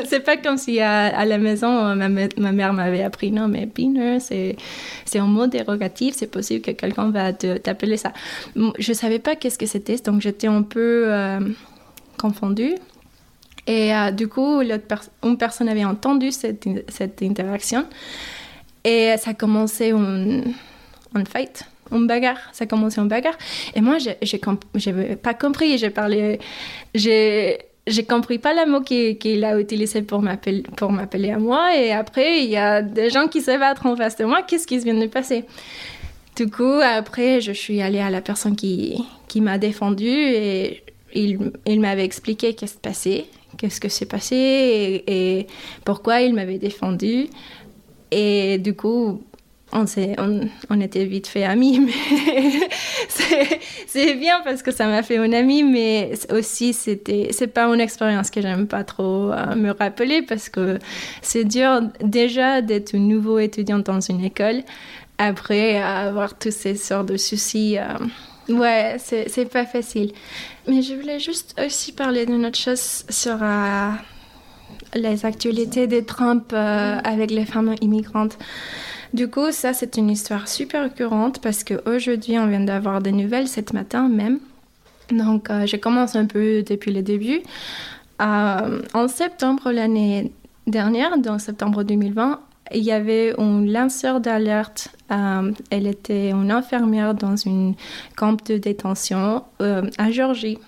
Speaker 2: c'est pas comme si à, la maison, ma, ma mère m'avait appris, non, mais beaner, c'est, c'est un mot dérogatif. C'est possible que quelqu'un va t'appeler ça. Je ne savais pas qu'est-ce que c'était. Donc, j'étais un peu euh, confondue. Et euh, du coup, une personne avait entendu cette, cette interaction. Et ça a commencé en, en fight, en bagarre. Ça a en bagarre. Et moi, je n'ai pas compris. J'ai parlé. J'ai. J'ai compris pas le mot qu'il a utilisé pour m'appeler à moi. Et après, il y a des gens qui se battent en face de moi. Qu'est-ce qui vient de passer? Du coup, après, je suis allée à la personne qui, qui m'a défendue et il, il m'avait expliqué qu'est-ce qui s'est passé, qu'est-ce que s'est passé et, pourquoi il m'avait défendue. Et du coup, on, on, on, était vite fait amis, <laughs> mais c'est bien parce que ça m'a fait une amie, mais aussi c'était c'est pas une expérience que j'aime pas trop euh, me rappeler parce que c'est dur déjà d'être nouveau étudiant dans une école après avoir tous ces sortes de soucis. Euh, Ouais, c'est pas facile. Mais je voulais juste aussi parler d'une autre chose sur euh, les actualités de Trump euh, avec les femmes immigrantes. Du coup, ça, c'est une histoire super courante parce qu'aujourd'hui, on vient d'avoir des nouvelles, ce matin même. Donc, euh, je commence un peu depuis le début. en septembre l'année dernière, dans septembre 2020, il y avait un lanceur d'alerte. Euh, elle était une infirmière dans une camp de détention euh, à. Georgia.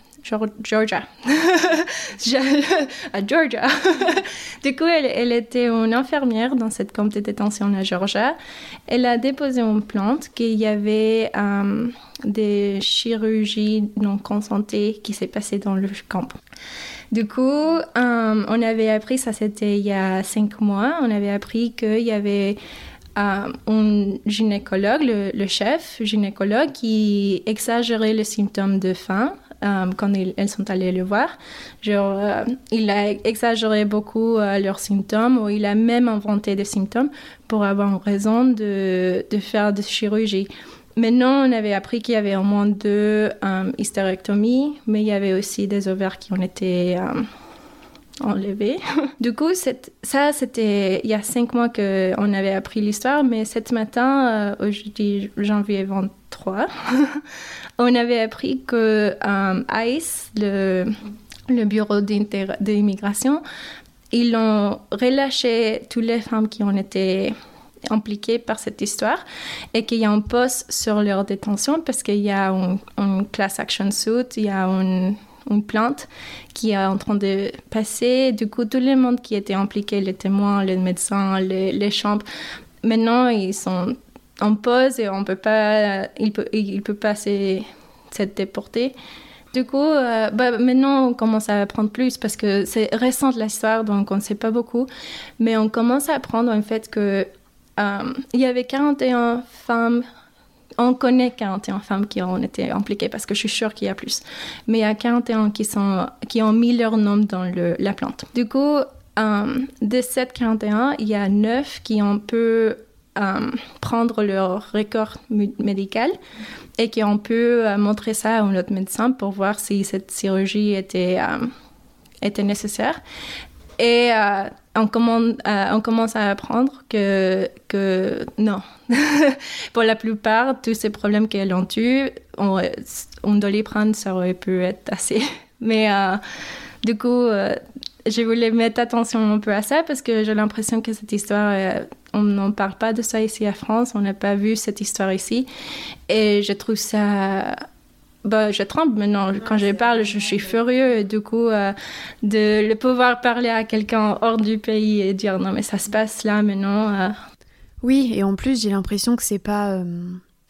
Speaker 2: <laughs> à Georgia. <laughs> du coup, elle, elle, était une infirmière dans cette camp de détention à Georgia. Elle a déposé une plainte qu'il y avait euh, des chirurgies non consentées qui s'est passées dans le camp. Du coup, euh, on avait appris, ça c'était il y a cinq mois, on avait appris qu'il y avait euh, un gynécologue, le, chef gynécologue, qui exagérait les symptômes de faim euh, quand elles sont allées le voir. Genre, il a exagéré beaucoup leurs symptômes ou il a même inventé des symptômes pour avoir raison de, de faire des chirurgies. Maintenant, on avait appris qu'il y avait au moins deux euh, hystérectomies, mais il y avait aussi des ovaires qui ont été euh, enlevés. <laughs> du coup, ça, c'était il y a cinq mois qu'on avait appris l'histoire, mais ce matin, euh, aujourd'hui, janvier 23, <laughs> on avait appris que ICE, le, le bureau d'immigration, ils ont relâché toutes les femmes qui ont été impliqués par cette histoire et qu'il y a un poste sur leur détention parce qu'il y a une, class action suit, il y a une, une, plainte qui est en train de passer. Du coup, tout le monde qui était impliqué, les témoins, les médecins, les, les chambres, maintenant ils sont en pause et on peut pas, il peut, il peut pas s'être déporté. Du coup, euh, bah, maintenant, on commence à apprendre plus parce que c'est récent l'histoire, donc on ne sait pas beaucoup. Mais on commence à apprendre en fait que euh, il y avait 41 femmes on connaît 41 femmes qui ont été impliquées parce que je suis sûre qu'il y a plus. Mais il y a 41 qui, sont, qui ont mis leur nom dans la plante. Du coup, euh, de ces 41, il y a 9 qui ont pu euh, prendre leur record médical et qui ont pu montrer ça à un autre médecin pour voir si cette chirurgie était, était nécessaire. Et à, on commence à apprendre que, que non. <laughs> Pour la plupart, tous ces problèmes qu'elles ont eus, on, on doit les prendre, ça aurait pu être assez. <laughs> Mais euh, du coup, euh, je voulais mettre attention un peu à ça parce que j'ai l'impression que cette histoire, euh, on n'en parle pas de ça ici à France, on n'a pas vu cette histoire ici. Et je trouve ça bah, je tremble maintenant. Quand je parle, je suis furieux. Et du coup, euh, de le pouvoir parler à quelqu'un hors du pays et dire non, mais ça se passe là maintenant. Euh.
Speaker 1: Oui, et en plus, j'ai l'impression que c'est pas. Euh,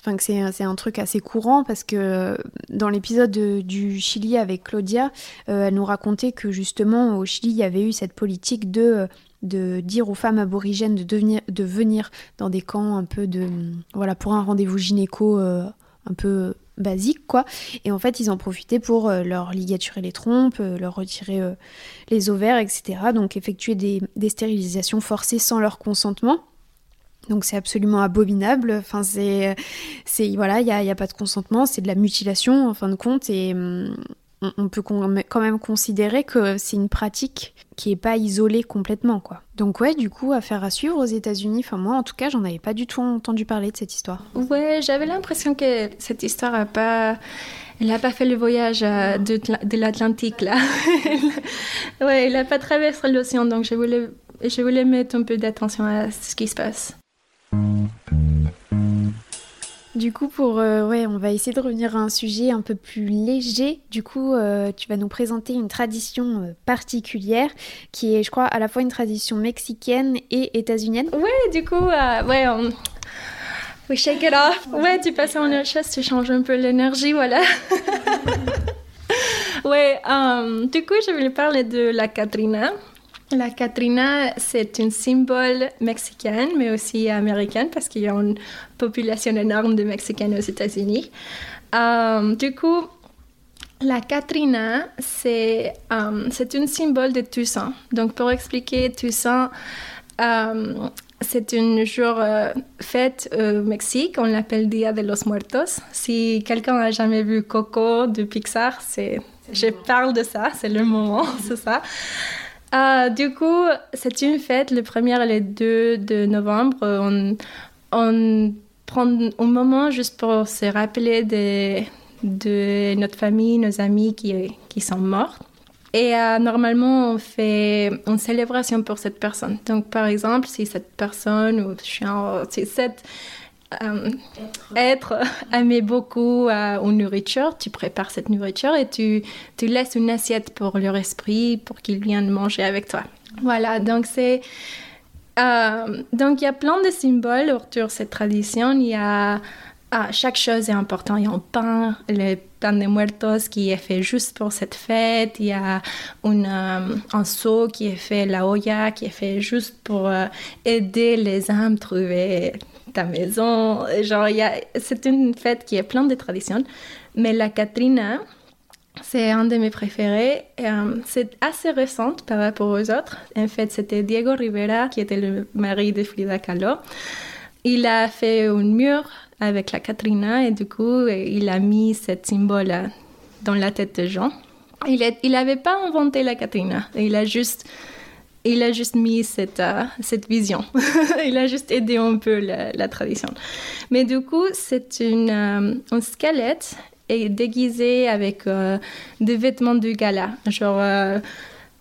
Speaker 1: enfin, que c'est un truc assez courant parce que dans l'épisode du Chili avec Claudia, elle nous racontait que justement au Chili, il y avait eu cette politique de de dire aux femmes aborigènes de, devenir, de venir dans des camps un peu de voilà pour un rendez-vous gynéco un peu basique quoi. Et en fait ils en profitaient pour euh, leur ligaturer les trompes euh, leur retirer euh, les ovaires etc donc effectuer des, stérilisations forcées sans leur consentement. Donc c'est absolument abominable. Enfin c'est voilà il n'y a, y a, pas de consentement c'est de la mutilation en fin de compte. Et on, peut quand même considérer que c'est une pratique qui est pas isolée complètement, quoi. Donc ouais, du coup, affaire à suivre aux États-Unis. Enfin moi, en tout cas, j'en avais pas du tout entendu parler de cette histoire.
Speaker 2: Ouais, j'avais l'impression que cette histoire a pas, elle a pas fait le voyage euh, de, de l'Atlantique là. <laughs> ouais, elle a pas traversé l'océan, donc je voulais, je voulais mettre un peu d'attention à ce qui se passe.
Speaker 1: Du coup, pour euh, ouais, on va essayer de revenir à un sujet un peu plus léger. Du coup, euh, tu vas nous présenter une tradition euh, particulière qui est, je crois, à la fois une tradition mexicaine et états-unienne.
Speaker 2: Ouais, du coup, ouais, on... We shake it off. Ouais, tu passes en autre chose, tu changes un peu l'énergie, voilà. <laughs> ouais, du coup, je voulais parler de la Katrina. La Katrina, c'est un symbole mexicain, mais aussi américain, parce qu'il y a une population énorme de Mexicains aux États-Unis. Euh, du coup, la Katrina, c'est um, un symbole de Toussaint. Donc, pour expliquer Toussaint, um, c'est une jour euh, fête au Mexique, on l'appelle Dia de los Muertos. Si quelqu'un n'a jamais vu Coco de Pixar, c'est, je parle de ça, c'est le moment, <laughs> c'est ça. Euh, du coup, c'est une fête, le 1er et le 2 de novembre. On, prend un moment juste pour se rappeler de, de notre famille, nos amis qui, qui sont morts. Et euh, normalement, on fait une célébration pour cette personne. Donc, par exemple, si cette personne ou si cette euh, être. aimait beaucoup euh, une nourriture, tu prépares cette nourriture et tu, tu laisses une assiette pour leur esprit, pour qu'ils viennent manger avec toi. Voilà, donc c'est... donc il y a plein de symboles autour de cette tradition. Il y a ah, chaque chose est importante. Il y a un pain, le pain de muertos qui est fait juste pour cette fête. Il y a une, euh, un seau qui est fait, la olla, qui est fait juste pour euh, aider les âmes à trouver ta maison. Genre, c'est une fête qui est pleine de traditions. Mais la Katrina, c'est un de mes préférés. Euh, c'est assez récente par rapport aux autres. En fait, c'était Diego Rivera, qui était le mari de Frida Kahlo. Il a fait un mur avec la Katrina et du coup, il a mis cette symbole dans la tête des gens. Il n'avait pas inventé la Katrina, il a juste, il a juste mis cette, euh, cette vision. <laughs> il a juste aidé un peu la, tradition. Mais du coup, c'est une, euh, un squelette et déguisé avec euh, des vêtements de gala, genre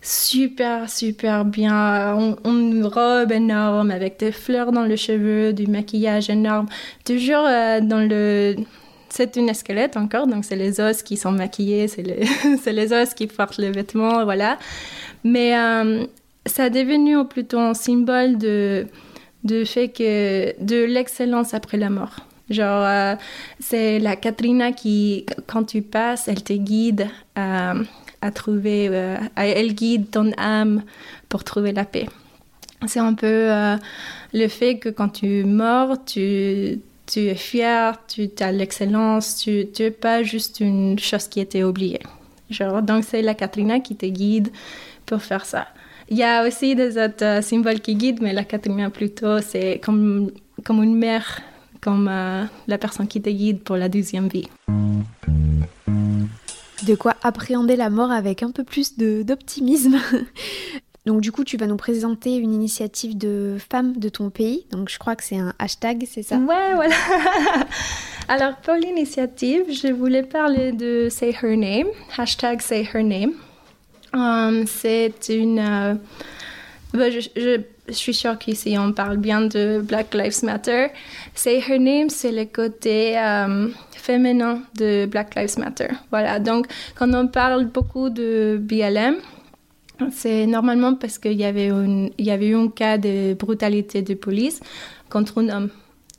Speaker 2: super, super bien. Une robe énorme avec des fleurs dans les cheveux, du maquillage énorme. Toujours dans le. C'est une squelette encore, donc c'est les os qui sont maquillés, c'est les, <laughs> les os qui portent les vêtements, voilà. Mais ça a devenu plutôt un symbole de, de fait que de l'excellence après la mort. Genre, euh, c'est la Katrina qui, quand tu passes, elle te guide à à trouver, euh, elle guide ton âme pour trouver la paix. C'est un peu euh, le fait que quand tu mors, tu, tu es fier, tu as l'excellence, tu n'es pas juste une chose qui était oubliée. Genre, donc c'est la Katrina qui te guide pour faire ça. Il y a aussi des autres euh, symboles qui guident, mais la Katrina plutôt, c'est comme, comme une mère, comme la personne qui te guide pour la deuxième vie
Speaker 1: de quoi appréhender la mort avec un peu plus d'optimisme. <laughs> Donc du coup, tu vas nous présenter une initiative de femmes de ton pays. Donc je crois que c'est un hashtag, c'est ça?
Speaker 2: Ouais, voilà. <laughs> Alors pour l'initiative, je voulais parler de Say Her Name, hashtag Say Her Name. Um, c'est une... Euh, bah, je, suis sûre qu'ici on parle bien de Black Lives Matter. Say Her Name, c'est le côté... Um, féminin de Black Lives Matter. Voilà, donc quand on parle beaucoup de BLM, c'est normalement parce qu'il y, y avait eu un cas de brutalité de police contre un homme.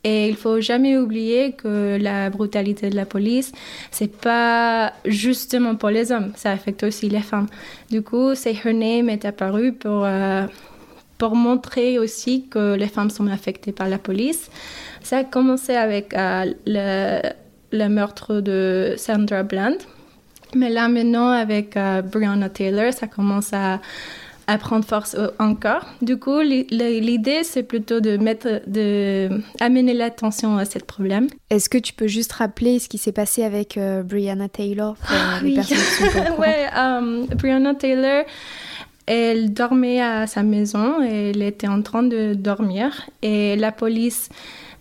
Speaker 2: Et il faut jamais oublier que la brutalité de la police, c'est pas justement pour les hommes, ça affecte aussi les femmes. Du coup, Say Her Name est apparu pour, euh, pour montrer aussi que les femmes sont affectées par la police. Ça a commencé avec euh, le le meurtre de Sandra Bland. Mais là, maintenant, avec euh, Breonna Taylor, ça commence à, à prendre force encore. Du coup, l'idée, c'est plutôt de mettre, de amener l'attention à ce problème.
Speaker 1: Est-ce que tu peux juste rappeler ce qui s'est passé avec euh, Breonna Taylor pour ah les personnes
Speaker 2: qui <laughs> Ouais, um, Breonna Taylor, elle dormait à sa maison et elle était en train de dormir et la police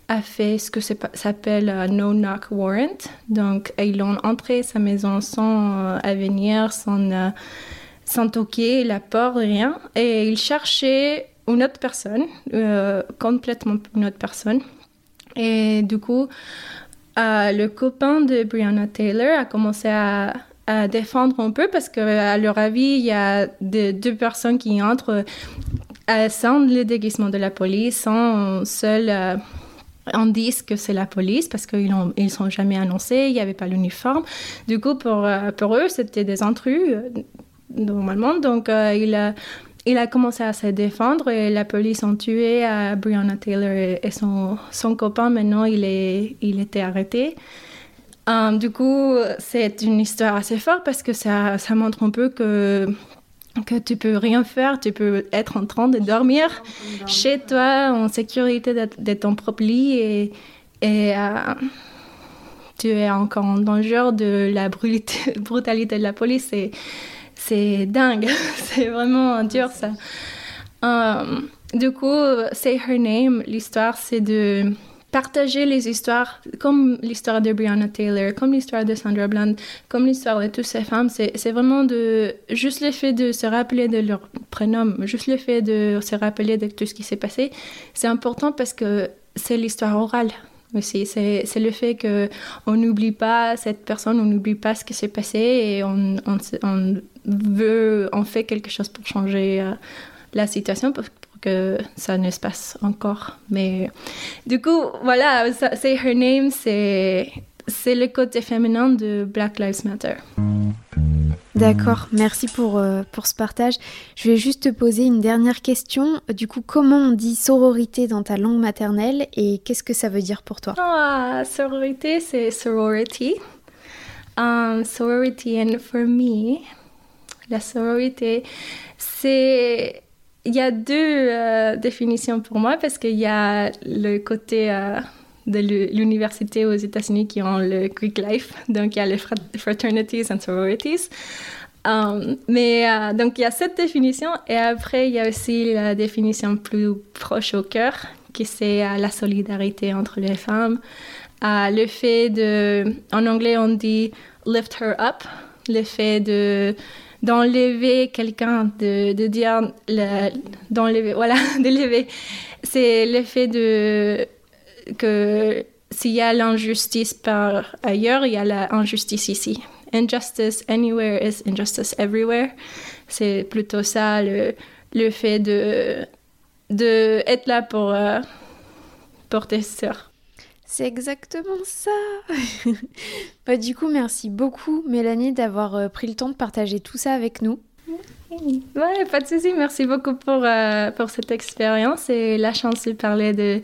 Speaker 2: a fait ce que s'appelle un no knock warrant. Donc, ils ont entré sa maison sans euh, avenir, sans, euh, sans toquer la porte, rien. Et ils cherchaient une autre personne, euh, complètement une autre personne. Et du coup, le copain de Brianna Taylor a commencé à, défendre un peu parce qu'à leur avis, il y a deux personnes qui entrent sans le déguisement de la police, sans seul on dit que c'est la police parce qu'ils ne ils sont jamais annoncés, il n'y avait pas l'uniforme. Du coup, pour, euh, eux, c'était des intrus, euh, normalement. Donc, euh, il, a, il a commencé à se défendre et la police a tué à Breonna Taylor et, son, son copain. Maintenant, il, est, il était arrêté. du coup, c'est une histoire assez forte parce que ça, ça montre un peu que que tu peux rien faire, tu peux être en train de dormir chez toi en sécurité de, ton propre lit et, et euh, tu es encore en danger de la brutalité <laughs> de la police. C'est dingue, <laughs> c'est vraiment dur ça. Euh, du coup, Say Her Name, l'histoire c'est de partager les histoires, comme l'histoire de Brianna Taylor, comme l'histoire de Sandra Bland, comme l'histoire de toutes ces femmes, c'est vraiment de juste le fait de se rappeler de leur prénom, juste le fait de se rappeler de tout ce qui s'est passé, c'est important parce que c'est l'histoire orale aussi. C'est le fait qu'on n'oublie pas cette personne, on n'oublie pas ce qui s'est passé et on, veut, on fait quelque chose pour changer euh, la situation, que ça ne se passe encore. Mais du coup, voilà, c'est Her Name, c'est c'est le côté féminin de Black Lives Matter.
Speaker 1: D'accord, merci pour, euh, pour ce partage. Je vais juste te poser une dernière question. Du coup, comment on dit sororité dans ta langue maternelle et qu'est-ce que ça veut dire pour toi?
Speaker 2: Ah, sororité, c'est sorority. Um, sorority, and for me, la sororité, c'est il y a deux euh, définitions pour moi parce qu'il y a le côté euh, de l'université aux États-Unis qui ont le Greek life, donc il y a les fraternities and sororities. Um, mais euh, donc il y a cette définition et après il y a aussi la définition plus proche au cœur qui c'est la solidarité entre les femmes, le fait de, en anglais on dit lift her up, le fait de d'enlever quelqu'un, de, de dire, d'enlever, voilà, <laughs> d'élever. C'est l'effet de que s'il y a l'injustice par ailleurs, il y a l'injustice ici. Injustice anywhere is injustice everywhere. C'est plutôt ça le, le fait de, de être là pour, euh, sœurs.
Speaker 1: C'est exactement ça. <laughs> bah, du coup, merci beaucoup, Mélanie, d'avoir euh, pris le temps de partager tout ça avec nous.
Speaker 2: Ouais, pas de souci. Merci beaucoup pour, euh, pour cette expérience et la chance de parler de,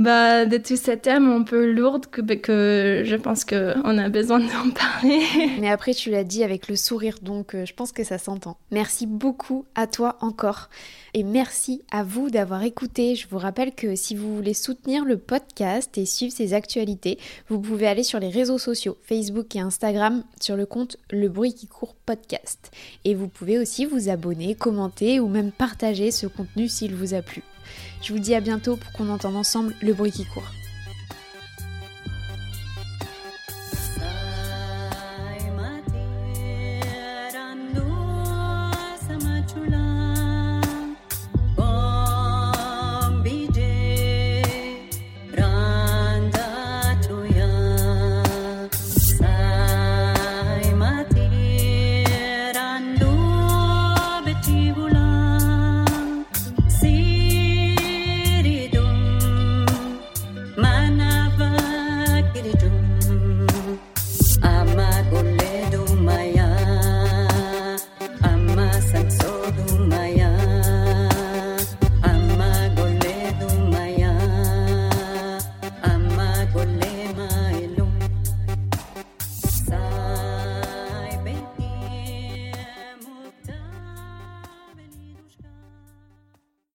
Speaker 2: bah, de tous ces thèmes un peu lourds que, que je pense qu'on a besoin d'en <laughs> parler.
Speaker 1: Mais après, tu l'as dit avec le sourire, donc euh, je pense que ça s'entend. Merci beaucoup à toi encore. Et merci à vous d'avoir écouté. Je vous rappelle que si vous voulez soutenir le podcast et suivre ses actualités, vous pouvez aller sur les réseaux sociaux, Facebook et Instagram, sur le compte Le Bruit qui court podcast. Et vous pouvez aussi vous abonner, commenter ou même partager ce contenu s'il vous a plu. Je vous dis à bientôt pour qu'on entende ensemble le bruit qui court.